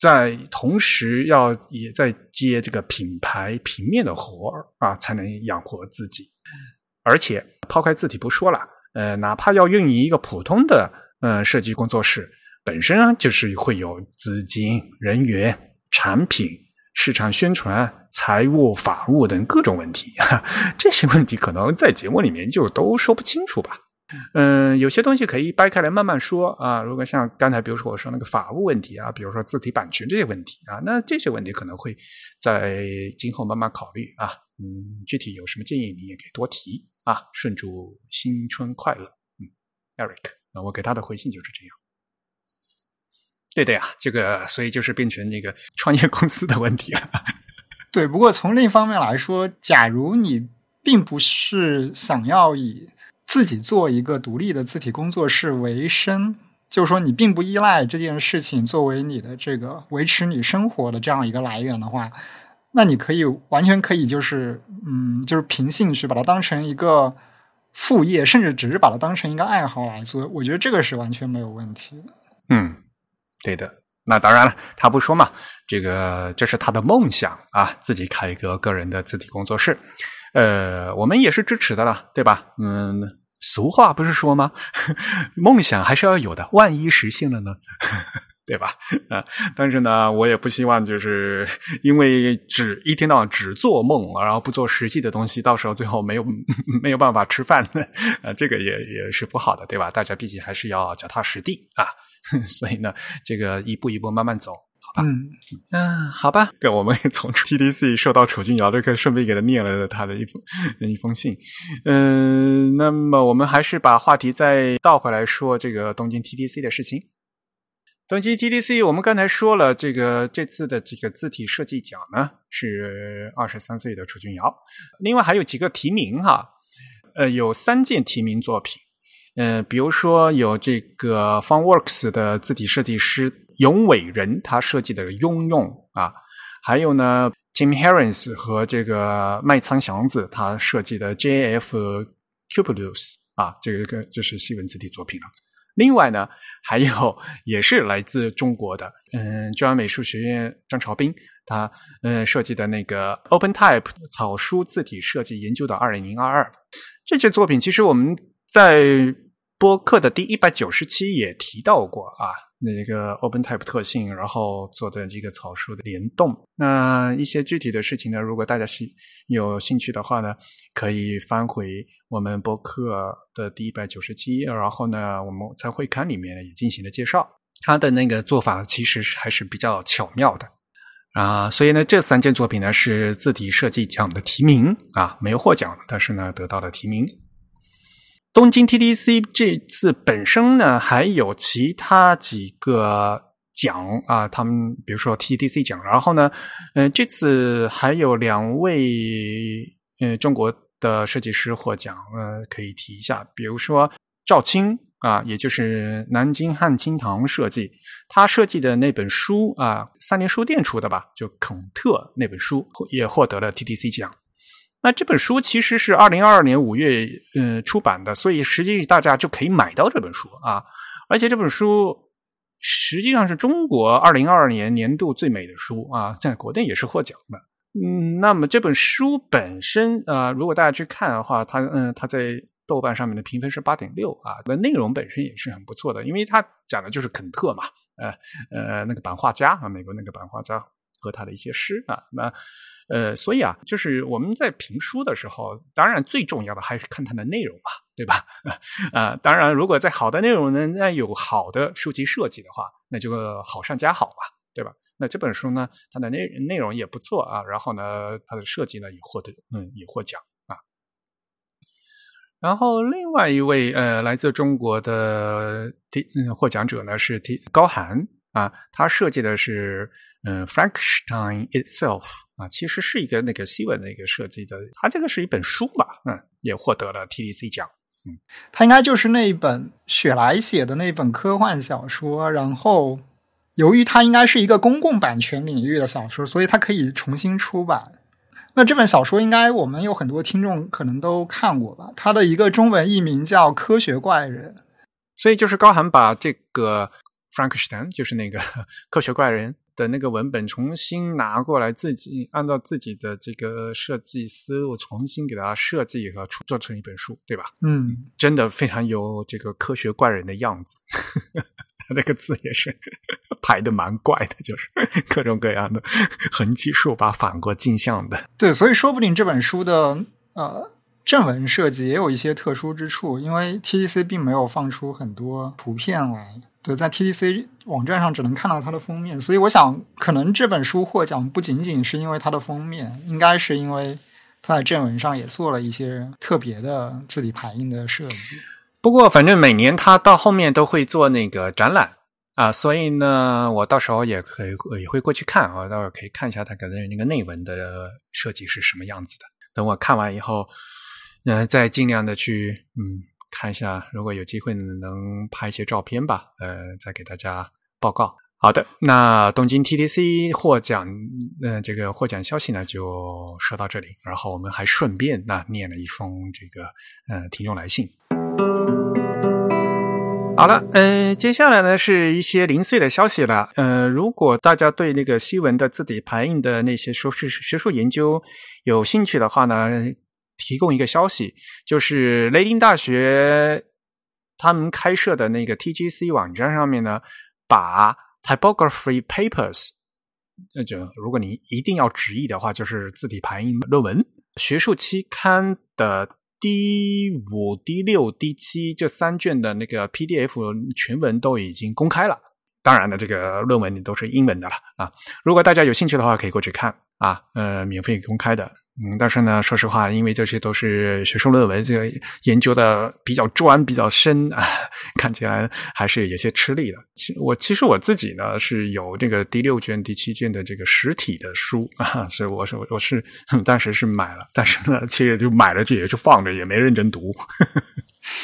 在同时要也在接这个品牌平面的活儿啊，才能养活自己。而且抛开字体不说了，呃，哪怕要运营一个普通的呃设计工作室，本身啊就是会有资金、人员、产品。市场宣传、财务、法务等各种问题，哈 这些问题可能在节目里面就都说不清楚吧。嗯，有些东西可以掰开来慢慢说啊。如果像刚才，比如说我说那个法务问题啊，比如说字体版权这些问题啊，那这些问题可能会在今后慢慢考虑啊。嗯，具体有什么建议，你也可以多提啊。顺祝新春快乐，嗯，Eric，那我给他的回信就是这样。对的呀，这个所以就是变成那个 创业公司的问题了。对，不过从另一方面来说，假如你并不是想要以自己做一个独立的字体工作室为生，就是说你并不依赖这件事情作为你的这个维持你生活的这样一个来源的话，那你可以完全可以就是嗯，就是凭兴趣把它当成一个副业，甚至只是把它当成一个爱好来做。我觉得这个是完全没有问题。嗯。对的，那当然了，他不说嘛，这个这是他的梦想啊，自己开一个个人的字体工作室，呃，我们也是支持的啦，对吧？嗯，俗话不是说吗？梦想还是要有的，万一实现了呢？对吧？啊，但是呢，我也不希望就是 因为只一天到晚只做梦，然后不做实际的东西，到时候最后没有 没有办法吃饭，啊，这个也也是不好的，对吧？大家毕竟还是要脚踏实地啊。所以呢，这个一步一步慢慢走，好吧？嗯嗯，好吧。对，我们从 TDC 受到楚君瑶这个，顺便给他念了他的一封一封信。嗯，那么我们还是把话题再倒回来说这个东京 TDC 的事情。东京 TDC，我们刚才说了，这个这次的这个字体设计奖呢是二十三岁的楚君瑶，另外还有几个提名哈，呃，有三件提名作品。嗯，比如说有这个 FunWorks 的字体设计师永伟人，他设计的雍用啊，还有呢，Tim Harris 和这个麦仓祥子他设计的 JF Cupulus 啊，这个这是西文字体作品了。另外呢，还有也是来自中国的，嗯，中央美术学院张朝斌他嗯设计的那个 OpenType 草书字体设计研究的二零零二二这些作品，其实我们。在播客的第一百九十期也提到过啊，那个 OpenType 特性，然后做的这个草书的联动。那一些具体的事情呢，如果大家兴有兴趣的话呢，可以翻回我们播客的第一百九十七页，然后呢，我们在会刊里面呢也进行了介绍。他的那个做法其实是还是比较巧妙的啊，所以呢，这三件作品呢是字体设计奖的提名啊，没有获奖，但是呢得到了提名。东京 TDC 这次本身呢，还有其他几个奖啊，他们比如说 TDC 奖，然后呢，嗯，这次还有两位呃中国的设计师获奖，呃，可以提一下，比如说赵青啊，也就是南京汉清堂设计，他设计的那本书啊，三联书店出的吧，就孔特那本书也获得了 TDC 奖。那这本书其实是二零二二年五月嗯出版的，所以实际大家就可以买到这本书啊。而且这本书实际上是中国二零二二年年度最美的书啊，在国内也是获奖的。嗯，那么这本书本身啊，如果大家去看的话，它嗯，它在豆瓣上面的评分是八点六啊，那内容本身也是很不错的，因为它讲的就是肯特嘛，呃呃，那个版画家啊，美国那个版画家和他的一些诗啊，那。呃，所以啊，就是我们在评书的时候，当然最重要的还是看它的内容嘛，对吧？啊，当然，如果在好的内容呢，那有好的书籍设计的话，那就好上加好嘛，对吧？那这本书呢，它的内内容也不错啊，然后呢，它的设计呢也获得，嗯，也获奖啊。然后另外一位呃，来自中国的第嗯获奖者呢是提高寒。啊，他设计的是嗯，Frankenstein itself 啊，其实是一个那个西文的一个设计的，它这个是一本书吧，嗯，也获得了 TDC 奖，嗯，他应该就是那一本雪莱写的那本科幻小说，然后由于它应该是一个公共版权领域的小说，所以它可以重新出版，那这本小说应该我们有很多听众可能都看过吧？它的一个中文译名叫《科学怪人》，所以就是高寒把这个 Frankenstein，就是那个 科学怪人的那个文本重新拿过来，自己按照自己的这个设计思路重新给它设计和出做成一本书，对吧？嗯，真的非常有这个科学怪人的样子。他这个字也是 排的蛮怪的，就是各种各样的横七竖八、反过镜像的。对，所以说不定这本书的呃正文设计也有一些特殊之处，因为 TDC 并没有放出很多图片来。对，在 TDC 网站上只能看到它的封面，所以我想，可能这本书获奖不仅仅是因为它的封面，应该是因为它在正文上也做了一些特别的字体排印的设计。不过，反正每年他到后面都会做那个展览啊，所以呢，我到时候也可以也会过去看，我到时候可以看一下他可能那个内文的设计是什么样子的。等我看完以后，呃，再尽量的去嗯看一下，如果有机会能拍一些照片吧，呃，再给大家报告。好的，那东京 TDC 获奖，呃，这个获奖消息呢就说到这里，然后我们还顺便那念了一封这个呃听众来信。好了，呃，接下来呢是一些零碎的消息了。呃，如果大家对那个西文的字体排印的那些说是学术研究有兴趣的话呢，提供一个消息，就是雷丁大学他们开设的那个 TGC 网站上面呢，把 Typography Papers，那就如果你一定要直译的话，就是字体排印论文学术期刊的。第五、第六、第七这三卷的那个 PDF 全文都已经公开了，当然了，这个论文你都是英文的了啊。如果大家有兴趣的话，可以过去看啊，呃，免费公开的。嗯，但是呢，说实话，因为这些都是学术论文，这个研究的比较专、比较深啊，看起来还是有些吃力的。其我其实我自己呢是有这个第六卷、第七卷的这个实体的书啊，所以我是我是当时是买了，但是呢，其实就买了，就也就放着，也没认真读。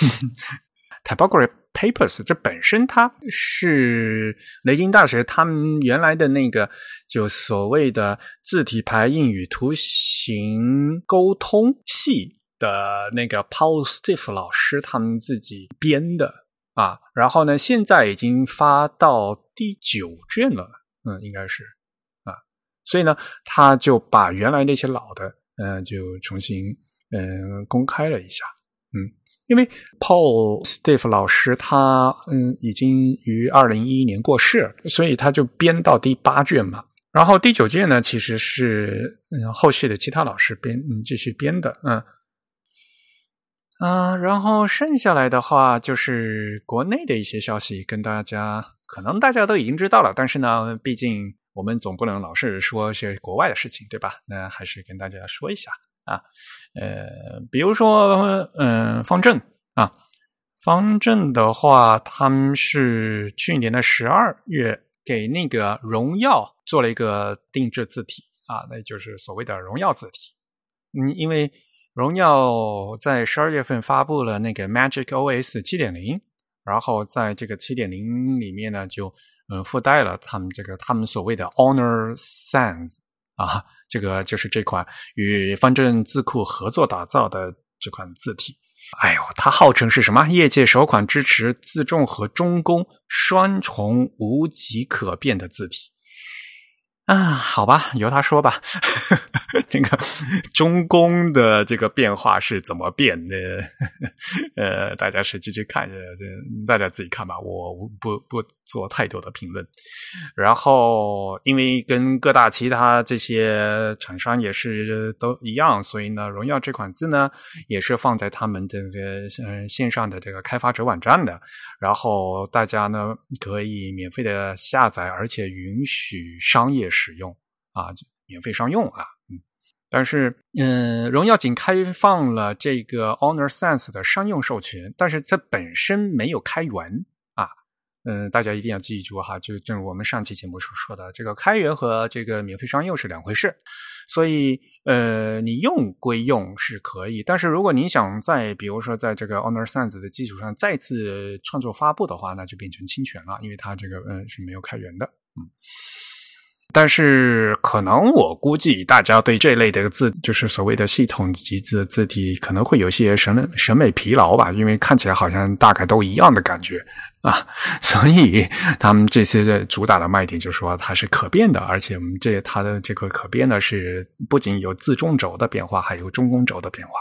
Typography Papers，这本身它是雷金大学他们原来的那个就所谓的字体排印与图形沟通系的那个 Paul Stiff 老师他们自己编的啊，然后呢，现在已经发到第九卷了，嗯，应该是啊，所以呢，他就把原来那些老的，嗯，就重新嗯公开了一下，因为 Paul Steve 老师他嗯已经于二零一一年过世，所以他就编到第八卷嘛。然后第九卷呢，其实是嗯后续的其他老师编嗯继续编的嗯啊。然后剩下来的话就是国内的一些消息，跟大家可能大家都已经知道了，但是呢，毕竟我们总不能老是说些国外的事情，对吧？那还是跟大家说一下。啊，呃，比如说，嗯，方正啊，方正的话，他们是去年的十二月给那个荣耀做了一个定制字体啊，那就是所谓的荣耀字体。嗯，因为荣耀在十二月份发布了那个 Magic OS 七点零，然后在这个七点零里面呢，就嗯附带了他们这个他们所谓的 Honor Sans。啊，这个就是这款与方正字库合作打造的这款字体。哎呦，它号称是什么？业界首款支持自重和中宫双重无极可变的字体。啊，好吧，由他说吧。这个中宫的这个变化是怎么变的？呃，大家实际去看一下，这大家自己看吧，我不不做太多的评论。然后，因为跟各大其他这些厂商也是都一样，所以呢，荣耀这款字呢，也是放在他们这个嗯线上的这个开发者网站的。然后大家呢可以免费的下载，而且允许商业。使用啊，免费商用啊，嗯，但是嗯，荣耀仅开放了这个 Honor Sense 的商用授权，但是它本身没有开源啊，嗯，大家一定要记住哈，就正如我们上期节目所说的，这个开源和这个免费商用是两回事，所以呃，你用归用是可以，但是如果你想在比如说在这个 Honor Sense 的基础上再次创作发布的话，那就变成侵权了，因为它这个嗯是没有开源的，嗯。但是可能我估计大家对这类的字，就是所谓的系统级字字体，可能会有些审审美疲劳吧，因为看起来好像大概都一样的感觉啊。所以他们这些的主打的卖点就是说它是可变的，而且我们这它的这个可变呢是不仅有字中轴的变化，还有中宫轴的变化。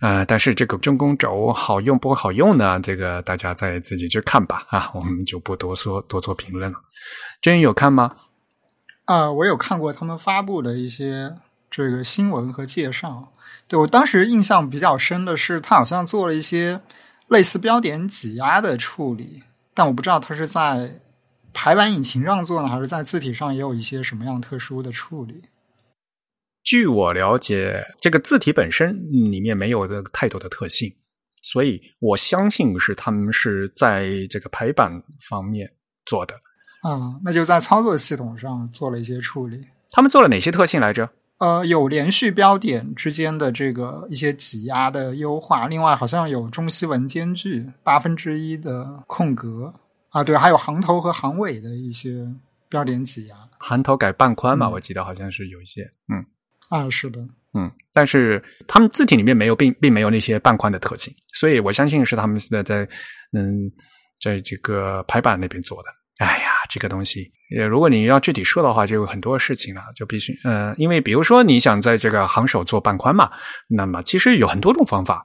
呃，但是这个中宫轴好用不好用呢？这个大家再自己去看吧啊，我们就不多说多做评论了。真有看吗？啊，我有看过他们发布的一些这个新闻和介绍。对我当时印象比较深的是，他好像做了一些类似标点挤压的处理，但我不知道他是在排版引擎上做呢，还是在字体上也有一些什么样特殊的处理。据我了解，这个字体本身里面没有的太多的特性，所以我相信是他们是在这个排版方面做的。啊，那就在操作系统上做了一些处理。他们做了哪些特性来着？呃，有连续标点之间的这个一些挤压的优化，另外好像有中西文间距八分之一的空格啊，对，还有行头和行尾的一些标点挤压。行头改半宽嘛，我记得好像是有一些，嗯，啊，是的，嗯，但是他们字体里面没有，并并没有那些半宽的特性，所以我相信是他们现在在嗯，在这个排版那边做的。哎呀，这个东西，呃，如果你要具体说的话，就有很多事情了，就必须，呃，因为比如说你想在这个行首做半宽嘛，那么其实有很多种方法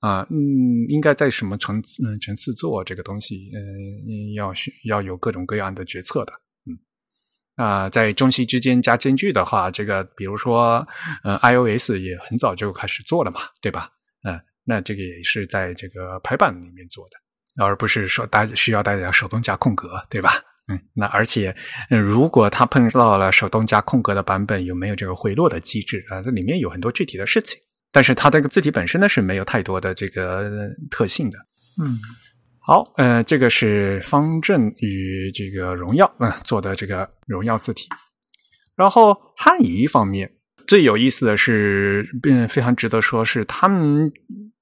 啊，嗯，应该在什么层次，嗯，层次做这个东西，嗯，要要有各种各样的决策的，嗯，啊，在中西之间加间距的话，这个比如说，呃，iOS 也很早就开始做了嘛，对吧？嗯，那这个也是在这个排版里面做的。而不是说大家需要大家手动加空格，对吧？嗯，那而且，如果他碰到了手动加空格的版本，有没有这个回落的机制啊？这里面有很多具体的事情。但是它这个字体本身呢是没有太多的这个特性的。嗯，好，呃，这个是方正与这个荣耀嗯做的这个荣耀字体。然后汉仪方面最有意思的是，并，非常值得说是他们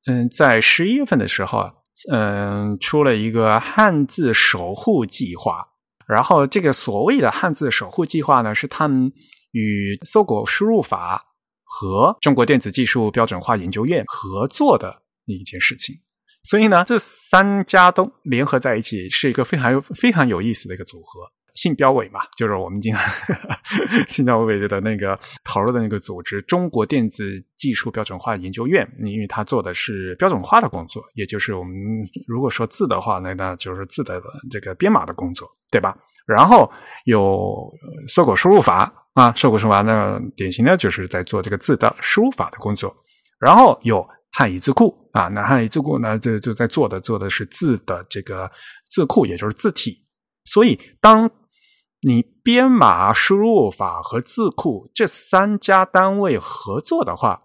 嗯在十一月份的时候啊。嗯，出了一个汉字守护计划，然后这个所谓的汉字守护计划呢，是他们与搜狗输入法和中国电子技术标准化研究院合作的一件事情。所以呢，这三家都联合在一起，是一个非常非常有意思的一个组合。信标委嘛，就是我们经常 信标委的那个投入的那个组织——中国电子技术标准化研究院，因为它做的是标准化的工作，也就是我们如果说字的话，那那就是字的这个编码的工作，对吧？然后有搜狗输入法啊，搜狗输入法那典型的就是在做这个字的输入法的工作，然后有汉语字库啊，那汉语字库呢，就就在做的做的是字的这个字库，也就是字体，所以当。你编码输入法和字库这三家单位合作的话，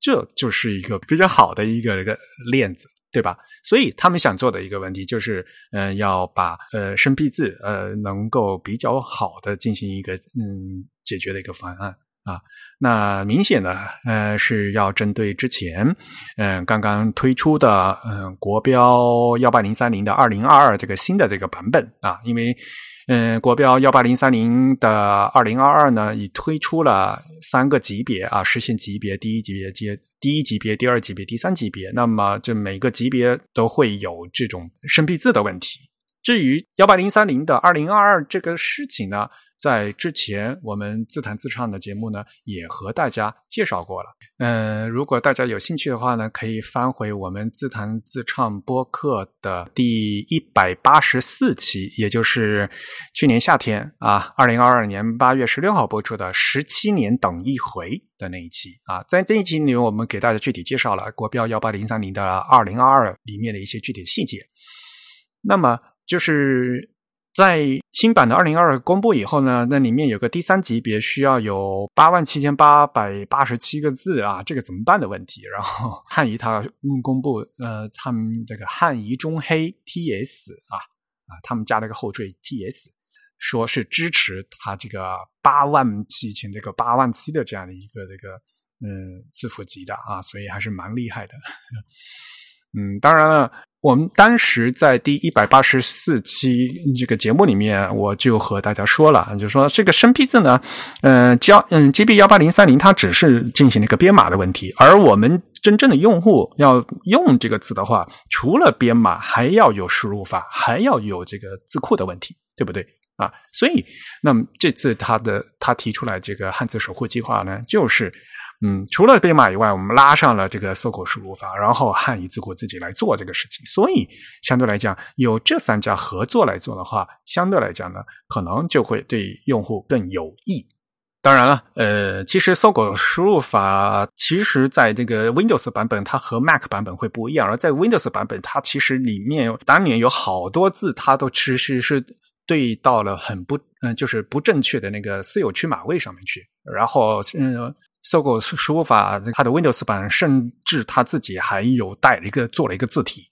这就是一个比较好的一个一个链子，对吧？所以他们想做的一个问题就是，嗯，要把呃生僻字呃能够比较好的进行一个嗯解决的一个方案啊。那明显的呃是要针对之前嗯刚刚推出的嗯国标幺八零三零的二零二二这个新的这个版本啊，因为。嗯，国标幺八零三零的二零二二呢，已推出了三个级别啊，实现级别，第一级别接第一级别，第二级别，第三级别。那么这每个级别都会有这种生僻字的问题。至于幺八零三零的二零二二这个事情呢？在之前，我们自弹自唱的节目呢，也和大家介绍过了。嗯，如果大家有兴趣的话呢，可以翻回我们自弹自唱播客的第一百八十四期，也就是去年夏天啊，二零二二年八月十六号播出的《十七年等一回》的那一期啊。在这一期里面，我们给大家具体介绍了国标幺八零三零的二零二二里面的一些具体细节。那么就是。在新版的二零二公布以后呢，那里面有个第三级别需要有八万七千八百八十七个字啊，这个怎么办的问题？然后 汉仪它公布，呃，他们这个汉仪中黑 TS 啊啊，他们加了个后缀 TS，说是支持它这个八万七千这个八万七的这样的一个这个嗯字符集的啊，所以还是蛮厉害的。嗯，当然了。我们当时在第一百八十四期这个节目里面，我就和大家说了，就说这个生僻字呢，嗯，交嗯，GB 幺八零三零它只是进行了一个编码的问题，而我们真正的用户要用这个字的话，除了编码，还要有输入法，还要有这个字库的问题，对不对啊？所以，那么这次他的他提出来这个汉字守护计划呢，就是。嗯，除了编码以外，我们拉上了这个搜狗输入法，然后汉语字库自己来做这个事情。所以相对来讲，有这三家合作来做的话，相对来讲呢，可能就会对用户更有益。当然了，呃，其实搜狗输入法其实在这个 Windows 版本，它和 Mac 版本会不一样。而在 Windows 版本，它其实里面当年有好多字，它都其实是对到了很不嗯，就是不正确的那个私有区码位上面去，然后嗯。搜狗输入法，它的 Windows 版甚至它自己还有带了一个做了一个字体，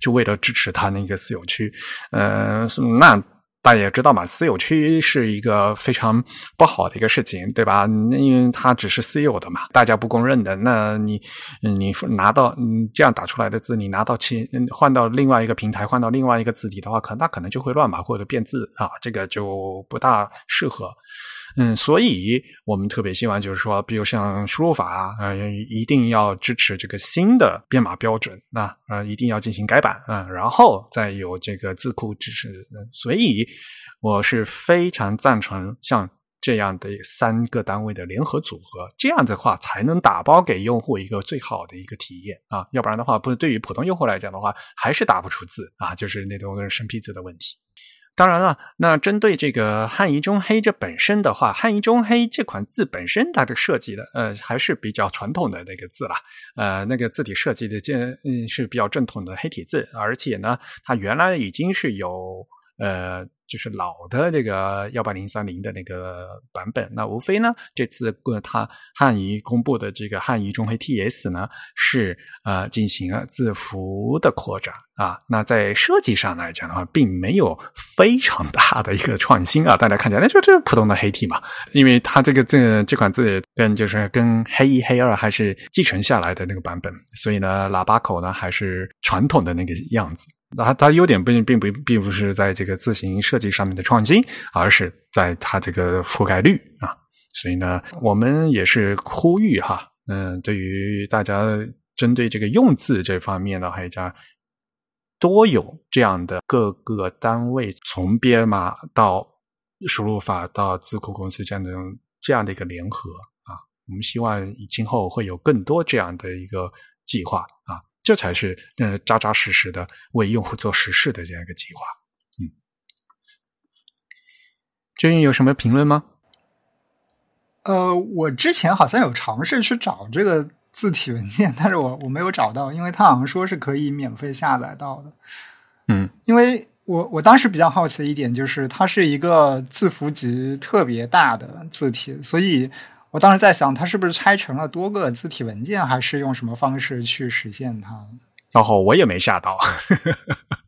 就为了支持它那个私有区。呃，那大家也知道嘛，私有区是一个非常不好的一个事情，对吧？因为它只是私有的嘛，大家不公认的。那你你拿到这样打出来的字，你拿到其换到另外一个平台，换到另外一个字体的话，可那可能就会乱码或者变字啊，这个就不大适合。嗯，所以我们特别希望就是说，比如像输入法啊，一定要支持这个新的编码标准，那呃，一定要进行改版啊，然后再有这个字库支持。所以我是非常赞成像这样的三个单位的联合组合，这样的话才能打包给用户一个最好的一个体验啊，要不然的话，不对于普通用户来讲的话，还是打不出字啊，就是那种生僻字的问题。当然了，那针对这个汉仪中黑这本身的话，汉仪中黑这款字本身它的设计的，呃，还是比较传统的那个字了，呃，那个字体设计的这嗯是比较正统的黑体字，而且呢，它原来已经是有呃。就是老的这个幺八零三零的那个版本，那无非呢，这次呃，它汉仪公布的这个汉仪中黑 TS 呢，是呃进行了字符的扩展啊。那在设计上来讲的话，并没有非常大的一个创新啊。大家看起来，那就这普通的黑体嘛，因为它这个这这款字跟就是跟黑一黑二还是继承下来的那个版本，所以呢，喇叭口呢还是传统的那个样子。它它优点并并不并不是在这个字形设计上面的创新，而是在它这个覆盖率啊。所以呢，我们也是呼吁哈，嗯，对于大家针对这个用字这方面呢，还加多有这样的各个单位从编码到输入法到字库公司这样的这样的一个联合啊。我们希望今后会有更多这样的一个计划啊。这才是呃扎扎实实的为用户做实事的这样一个计划。嗯，这边有什么评论吗？呃，我之前好像有尝试去找这个字体文件，但是我我没有找到，因为他好像说是可以免费下载到的。嗯，因为我我当时比较好奇的一点就是，它是一个字符集特别大的字体，所以。我当时在想，它是不是拆成了多个字体文件，还是用什么方式去实现它？然后我也没下到，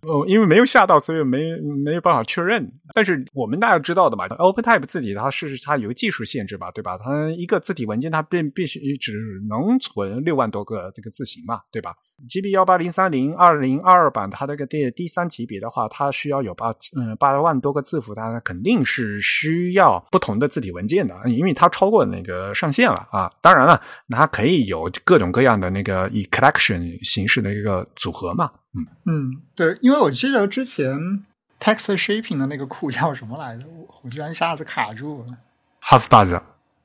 哦，因为没有下到，所以没没有办法确认。但是我们大家知道的嘛，OpenType 字体它是它有技术限制吧，对吧？它一个字体文件它必必须只能存六万多个这个字形嘛，对吧？GB 幺八零三零二零二二版，它这个第第三级别的话，它需要有八嗯八万多个字符，它肯定是需要不同的字体文件的，因为它超过那个上限了啊。当然了，它可以有各种各样的那个以 collection 形式的一个组合嘛。嗯嗯，对，因为我记得之前 text shaping 的那个库叫什么来着，我我居然一下子卡住了。Halfbuzz。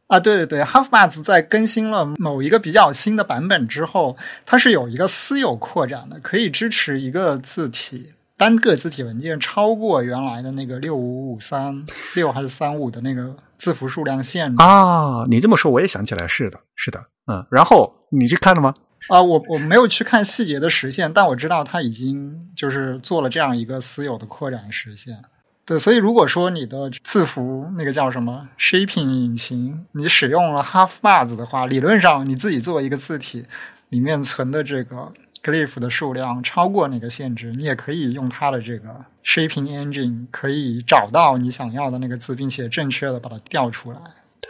啊，对对对，Halfbuzz 在更新了某一个比较新的版本之后，它是有一个私有扩展的，可以支持一个字体单个字体文件超过原来的那个六五五三六还是三五的那个字符数量限制啊。你这么说，我也想起来，是的，是的，嗯。然后你去看了吗？啊，我我没有去看细节的实现，但我知道它已经就是做了这样一个私有的扩展实现。对，所以如果说你的字符那个叫什么 Shaping 引擎，你使用了 half b u z 的话，理论上你自己做一个字体里面存的这个 Glyph 的数量超过那个限制，你也可以用它的这个 Shaping Engine 可以找到你想要的那个字，并且正确的把它调出来。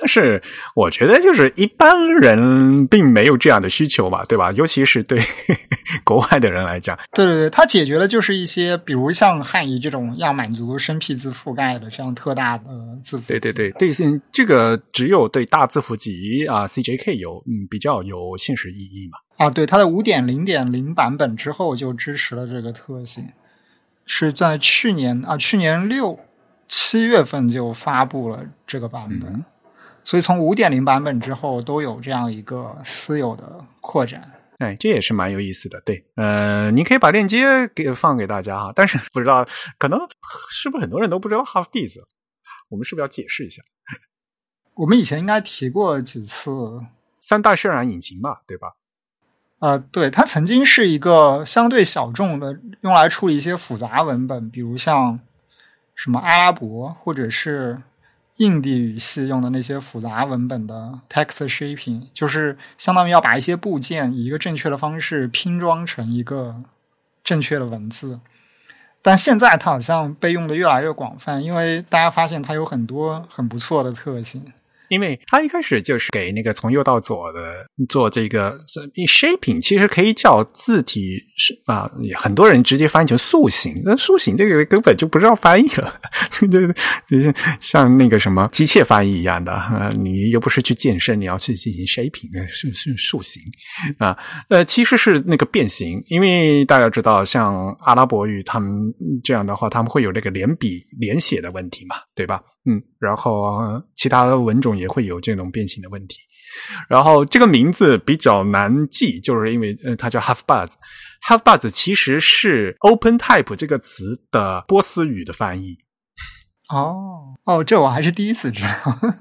但是我觉得就是一般人并没有这样的需求吧，对吧？尤其是对 国外的人来讲，对对对，它解决了就是一些，比如像汉仪这种要满足生僻字覆盖的这样特大的字符。对对对，对，这个只有对大字符集啊 CJK 有嗯比较有现实意义嘛。啊，对，它的五点零点零版本之后就支持了这个特性，是在去年啊，去年六七月份就发布了这个版本，所以从五点零版本之后都有这样一个私有的扩展。哎，这也是蛮有意思的。对，呃，你可以把链接给放给大家哈，但是不知道可能是不是很多人都不知道 Half Beats，我们是不是要解释一下？我们以前应该提过几次三大渲染引擎吧，对吧？呃，对，它曾经是一个相对小众的，用来处理一些复杂文本，比如像什么阿拉伯或者是印地语系用的那些复杂文本的 text shaping，就是相当于要把一些部件以一个正确的方式拼装成一个正确的文字。但现在它好像被用的越来越广泛，因为大家发现它有很多很不错的特性。因为它一开始就是给那个从右到左的做这个 shaping，其实可以叫字体是啊，很多人直接翻译成塑形。那塑形这个根本就不知道翻译了，就就像那个什么机械翻译一样的啊，你又不是去健身，你要去进行 shaping，是是塑形啊。呃，其实是那个变形，因为大家知道，像阿拉伯语他们这样的话，他们会有那个连笔连写的问题嘛，对吧？嗯，然后其他的文种也会有这种变形的问题。然后这个名字比较难记，就是因为呃，它叫 Half Buzz。Half Buzz 其实是 Open Type 这个词的波斯语的翻译。哦哦，这我还是第一次知道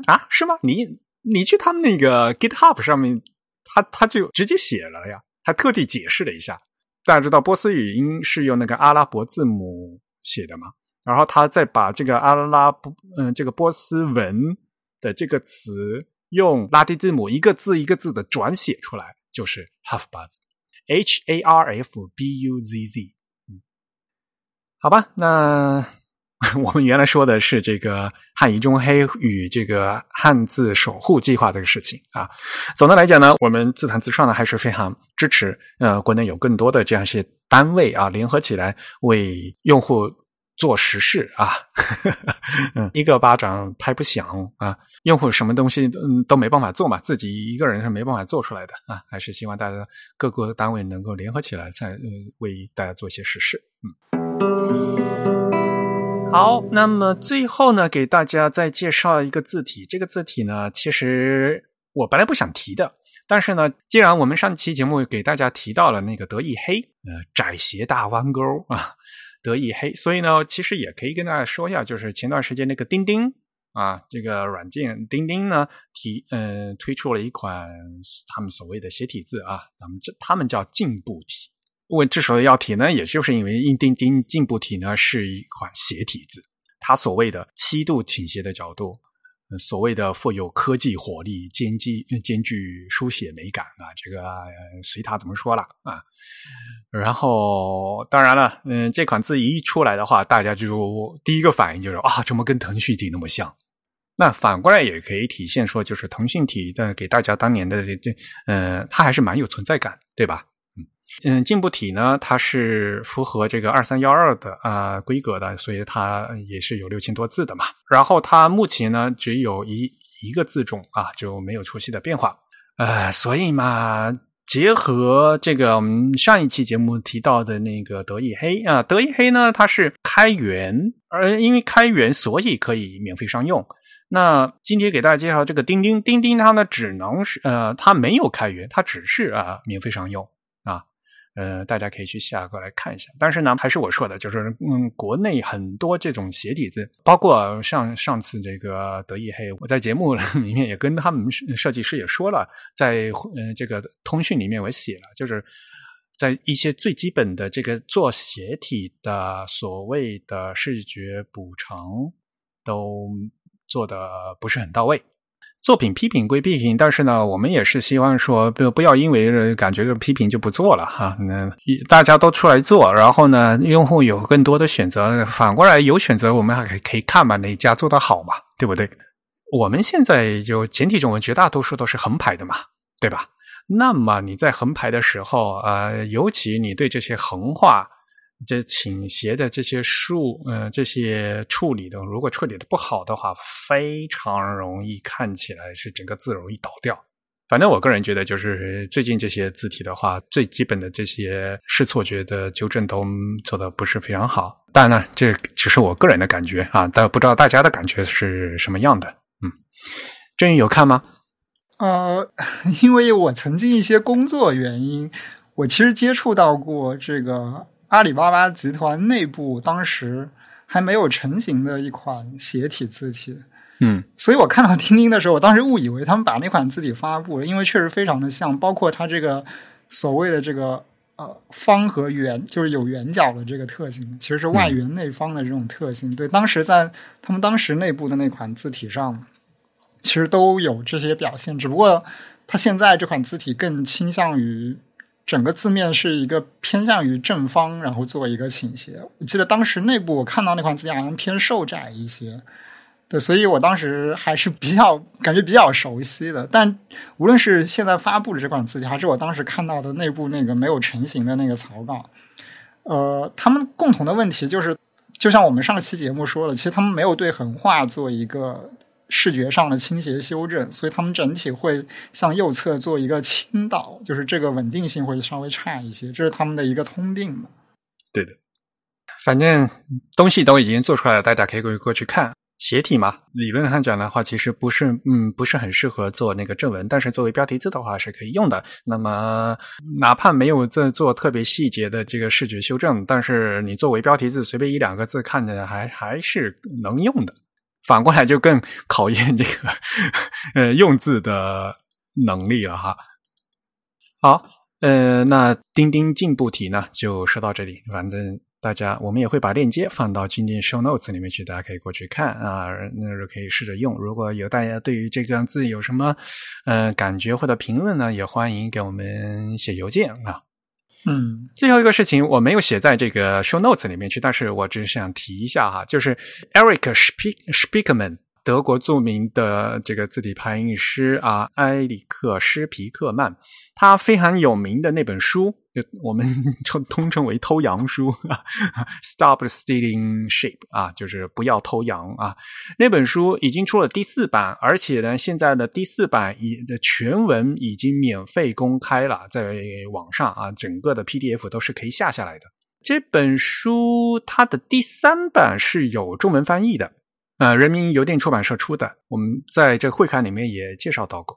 啊？是吗？你你去他们那个 GitHub 上面，他他就直接写了呀，他特地解释了一下。大家知道波斯语音是用那个阿拉伯字母写的吗？然后他再把这个阿拉伯，嗯，这个波斯文的这个词用拉丁字母一个字一个字的转写出来，就是 half buzz，H A R F B U Z Z。嗯，好吧，那我们原来说的是这个汉仪中黑与这个汉字守护计划这个事情啊。总的来讲呢，我们自弹自唱呢还是非常支持，呃，国内有更多的这样一些单位啊，联合起来为用户。做实事啊，一个巴掌拍不响啊，用户什么东西嗯都没办法做嘛，自己一个人是没办法做出来的啊，还是希望大家各个单位能够联合起来，再为大家做一些实事。嗯，好，那么最后呢，给大家再介绍一个字体，这个字体呢，其实我本来不想提的，但是呢，既然我们上期节目给大家提到了那个德意黑，呃，窄斜大弯钩啊。得意黑，所以呢，其实也可以跟大家说一下，就是前段时间那个钉钉啊，这个软件钉钉呢提嗯推出了一款他们所谓的斜体字啊，咱们这他们叫进步体。我之所以要提呢，也就是因为硬钉钉进步体呢是一款斜体字，它所谓的七度倾斜的角度。所谓的富有科技活力、兼具兼具书写美感啊，这个随他怎么说了啊。然后，当然了，嗯，这款字一出来的话，大家就第一个反应就是啊，怎么跟腾讯体那么像？那反过来也可以体现说，就是腾讯体的给大家当年的这这，嗯，它还是蛮有存在感，对吧？嗯，进步体呢，它是符合这个二三幺二的啊规格的，所以它也是有六千多字的嘛。然后它目前呢只有一一个字种啊，就没有出息的变化。呃，所以嘛，结合这个我们上一期节目提到的那个德意黑啊，德意黑呢它是开源，而因为开源所以可以免费商用。那今天给大家介绍这个钉钉，钉钉它呢只能是呃，它没有开源，它只是啊免费商用。呃，大家可以去下过来看一下。但是呢，还是我说的，就是嗯，国内很多这种鞋底子，包括像上次这个德意黑，我在节目 里面也跟他们设计师也说了，在呃这个通讯里面我写了，就是在一些最基本的这个做鞋体的所谓的视觉补偿都做的不是很到位。作品批评归批评，但是呢，我们也是希望说，不不要因为感觉这批评就不做了哈。那大家都出来做，然后呢，用户有更多的选择。反过来有选择，我们还可以看嘛，哪家做的好嘛，对不对？我们现在就简体中文绝大多数都是横排的嘛，对吧？那么你在横排的时候，呃，尤其你对这些横画、这倾斜的这些树，呃，这些处理的，如果处理的不好的话，非常容易看起来是整个字容易倒掉。反正我个人觉得，就是最近这些字体的话，最基本的这些视错觉的纠正都做的不是非常好。当然呢，这只是我个人的感觉啊，但不知道大家的感觉是什么样的。嗯，郑宇有看吗？呃，因为我曾经一些工作原因，我其实接触到过这个阿里巴巴集团内部当时还没有成型的一款斜体字体。嗯，所以我看到钉钉的时候，我当时误以为他们把那款字体发布了，因为确实非常的像，包括它这个所谓的这个呃方和圆，就是有圆角的这个特性，其实是外圆内方的这种特性。对，当时在他们当时内部的那款字体上。其实都有这些表现，只不过它现在这款字体更倾向于整个字面是一个偏向于正方，然后做一个倾斜。我记得当时内部我看到那款字体好像偏瘦窄一些，对，所以我当时还是比较感觉比较熟悉的。但无论是现在发布的这款字体，还是我当时看到的内部那个没有成型的那个草稿，呃，他们共同的问题就是，就像我们上期节目说了，其实他们没有对横画做一个。视觉上的倾斜修正，所以他们整体会向右侧做一个倾倒，就是这个稳定性会稍微差一些，这是他们的一个通病嘛？对的，反正东西都已经做出来了，大家可以过过去看。斜体嘛，理论上讲的话，其实不是，嗯，不是很适合做那个正文，但是作为标题字的话是可以用的。那么，哪怕没有在做特别细节的这个视觉修正，但是你作为标题字，随便一两个字看着还还是能用的。反过来就更考验这个 呃用字的能力了哈。好，呃，那钉钉进步题呢就说到这里。反正大家我们也会把链接放到今天 show notes 里面去，大家可以过去看啊，那就可以试着用。如果有大家对于这个字有什么呃感觉或者评论呢，也欢迎给我们写邮件啊。嗯，最后一个事情我没有写在这个 show notes 里面去，但是我只是想提一下哈，就是 Eric Spiekerman。德国著名的这个字体排印师啊，埃里克施皮克曼，他非常有名的那本书，就我们 称通称为“偷羊书 ”，“Stop Stealing Sheep” 啊，就是不要偷羊啊。那本书已经出了第四版，而且呢，现在的第四版已的全文已经免费公开了，在网上啊，整个的 PDF 都是可以下下来的。这本书它的第三版是有中文翻译的。呃，人民邮电出版社出的，我们在这会刊里面也介绍到过。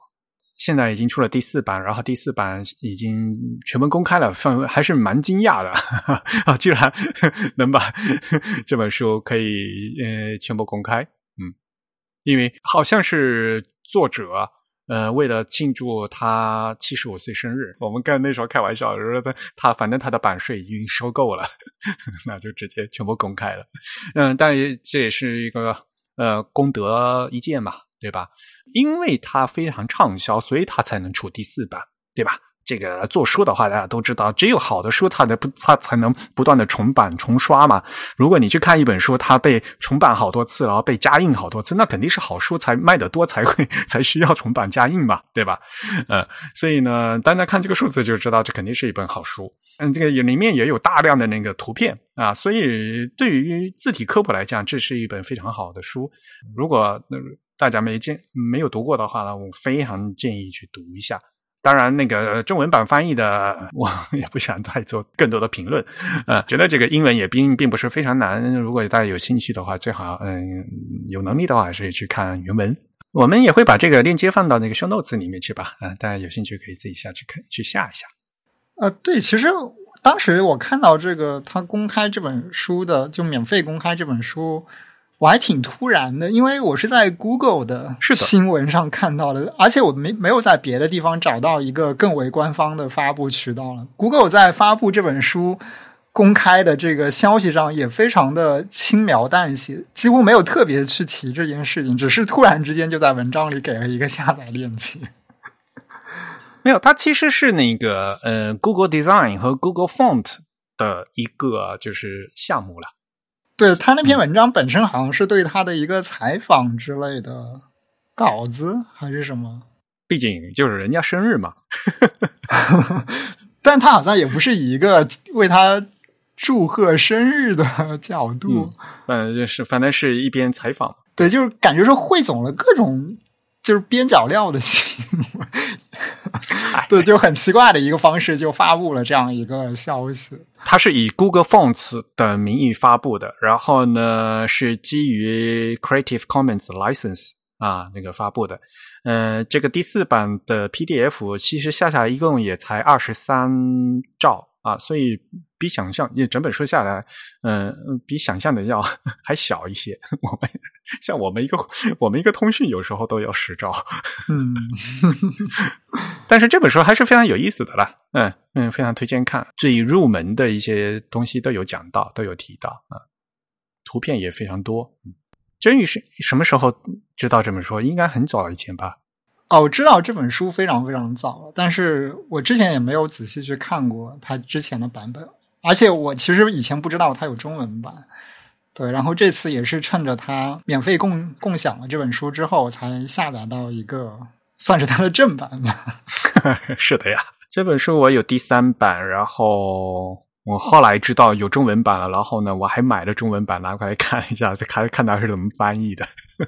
现在已经出了第四版，然后第四版已经全文公开了，范围还是蛮惊讶的 啊！居然 能把 这本书可以呃全部公开，嗯，因为好像是作者呃为了庆祝他七十五岁生日，我们刚那时候开玩笑说他他反正他的版税已经收够了，那就直接全部公开了。嗯，但也这也是一个。呃，功德一件嘛，对吧？因为它非常畅销，所以它才能出第四版，对吧？这个做书的话，大家都知道，只有好的书，它的不，它才能不断的重版、重刷嘛。如果你去看一本书，它被重版好多次，然后被加印好多次，那肯定是好书才卖得多，才会 才需要重版加印嘛，对吧？呃，所以呢，大家看这个数字就知道，这肯定是一本好书。嗯，这个里面也有大量的那个图片啊，所以对于字体科普来讲，这是一本非常好的书。如果大家没见没有读过的话呢，我非常建议去读一下。当然，那个中文版翻译的，我也不想太做更多的评论。呃，觉得这个英文也并并不是非常难。如果大家有兴趣的话，最好嗯有能力的话，还是去看原文。我们也会把这个链接放到那个 show notes 里面去吧。嗯，大家有兴趣可以自己下去看，去下一下。呃，对，其实当时我看到这个他公开这本书的，就免费公开这本书。我还挺突然的，因为我是在 Google 的新闻上看到的，而且我没没有在别的地方找到一个更为官方的发布渠道了。Google 在发布这本书公开的这个消息上也非常的轻描淡写，几乎没有特别去提这件事情，只是突然之间就在文章里给了一个下载链接。没有，它其实是那个呃 Google Design 和 Google Font 的一个就是项目了。对他那篇文章本身好像是对他的一个采访之类的，稿子还是什么？毕竟就是人家生日嘛。但他好像也不是以一个为他祝贺生日的角度，嗯，就是反正是一边采访，对，就是感觉是汇总了各种就是边角料的新闻，对，就很奇怪的一个方式就发布了这样一个消息。它是以 Google Fonts 的名义发布的，然后呢是基于 Creative Commons license 啊那个发布的。嗯，这个第四版的 PDF 其实下下来一共也才二十三兆啊，所以比想象，也整本书下来，嗯，比想象的要 还小一些。我们像我们一个 我们一个通讯有时候都要十兆，嗯，但是这本书还是非常有意思的啦，嗯嗯，非常推荐看，最入门的一些东西都有讲到，都有提到啊，图片也非常多。真宇是什么时候知道这本书？应该很早以前吧。哦，我知道这本书非常非常早，但是我之前也没有仔细去看过它之前的版本，而且我其实以前不知道它有中文版。对，然后这次也是趁着它免费共共享了这本书之后，才下载到一个算是它的正版吧。是的呀，这本书我有第三版，然后我后来知道有中文版了，然后呢，我还买了中文版拿过来看一下，再看看它是怎么翻译的。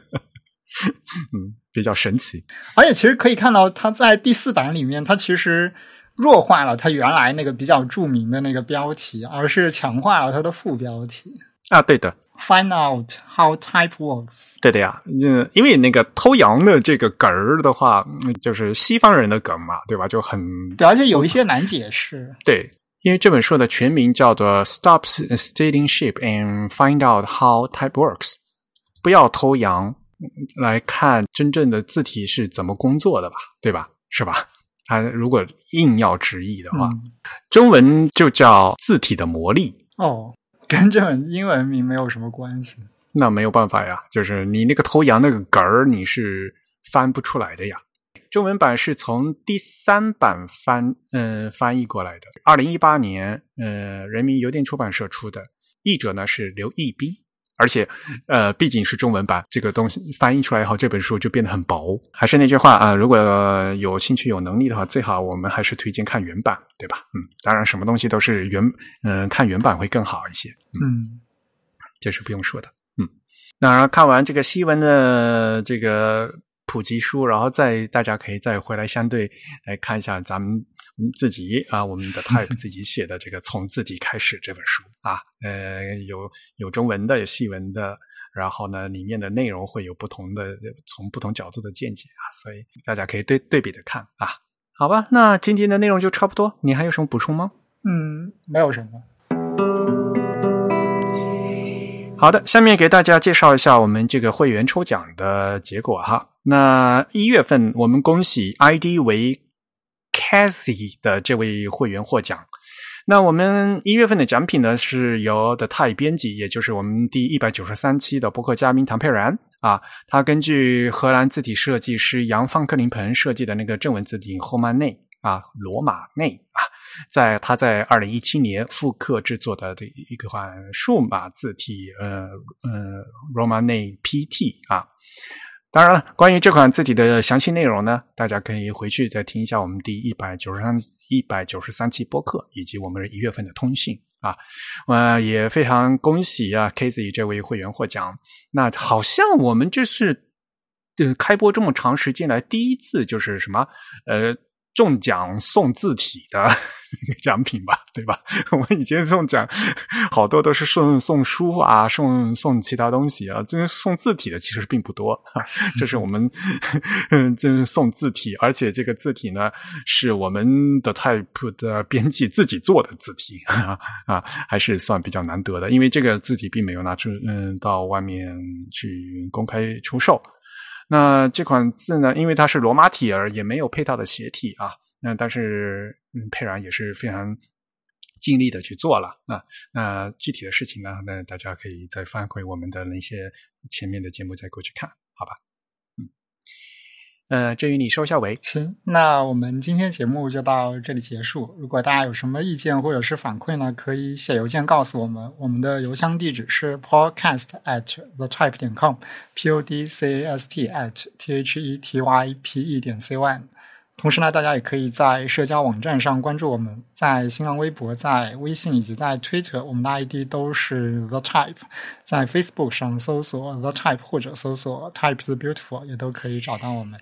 嗯，比较神奇，而且其实可以看到，它在第四版里面，它其实弱化了它原来那个比较著名的那个标题，而是强化了它的副标题啊。对的，Find out how type works。对的呀，嗯，因为那个偷羊的这个梗儿的话，就是西方人的梗嘛，对吧？就很对，而且有一些难解释。对，因为这本书的全名叫做《Stop Stealing Sheep and Find Out How Type Works》，不要偷羊。来看真正的字体是怎么工作的吧，对吧？是吧？它如果硬要直译的话，中文就叫字体的魔力哦，跟这本英文名没有什么关系。那没有办法呀，就是你那个头羊那个梗儿，你是翻不出来的呀。中文版是从第三版翻嗯翻译过来的，二零一八年呃人民邮电出版社出的，译者呢是刘义斌。而且，呃，毕竟是中文版，这个东西翻译出来以后，这本书就变得很薄。还是那句话啊，如果有兴趣、有能力的话，最好我们还是推荐看原版，对吧？嗯，当然，什么东西都是原，嗯，看原版会更好一些。嗯，这是不用说的。嗯，那看完这个西文的这个。普及书，然后再大家可以再回来相对来看一下咱们自己啊，我们的 Type 自己写的这个从字体开始这本书啊，呃，有有中文的，有西文的，然后呢，里面的内容会有不同的从不同角度的见解啊，所以大家可以对对比着看啊。好吧，那今天的内容就差不多，你还有什么补充吗？嗯，没有什么。好的，下面给大家介绍一下我们这个会员抽奖的结果哈。那一月份，我们恭喜 ID 为 Cassie 的这位会员获奖。那我们一月份的奖品呢，是由 The Type 编辑，也就是我们第一百九十三期的博客嘉宾唐佩然啊，他根据荷兰字体设计师杨方克林彭设计的那个正文字体后曼内啊，罗马内啊，在他在二零一七年复刻制作的这一款数码字体，呃呃，罗马内 PT 啊。当然了，关于这款字体的详细内容呢，大家可以回去再听一下我们第一百九十三一百九十三期播客，以及我们一月份的通信啊。呃，也非常恭喜啊，KZ 这位会员获奖。那好像我们这是开播这么长时间来第一次，就是什么呃。中奖送字体的 奖品吧，对吧？我以前送奖好多都是送送书啊，送送其他东西啊，就是送字体的其实并不多。这是我们嗯，就是送字体，而且这个字体呢是我们的 Type 的编辑自己做的字体啊，还是算比较难得的，因为这个字体并没有拿出嗯到外面去公开出售。那这款字呢？因为它是罗马体而，也没有配套的斜体啊。那但是，嗯，佩然也是非常尽力的去做了啊。那具体的事情呢？那大家可以再翻回我们的那些前面的节目再过去看，好吧？呃，至于你收下为，行，那我们今天节目就到这里结束。如果大家有什么意见或者是反馈呢，可以写邮件告诉我们。我们的邮箱地址是 podcast at the type 点 com，p o d c a s t at t h e t y p e 点 c y。同时呢，大家也可以在社交网站上关注我们，在新浪微博、在微信以及在 Twitter，我们的 ID 都是 The Type。在 Facebook 上搜索 The Type 或者搜索 types Beautiful，也都可以找到我们。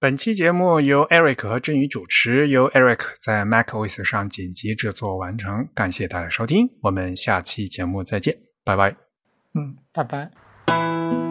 本期节目由 Eric 和振宇主持，由 Eric 在 MacOS 上剪辑制作完成。感谢大家收听，我们下期节目再见，拜拜。嗯，拜拜。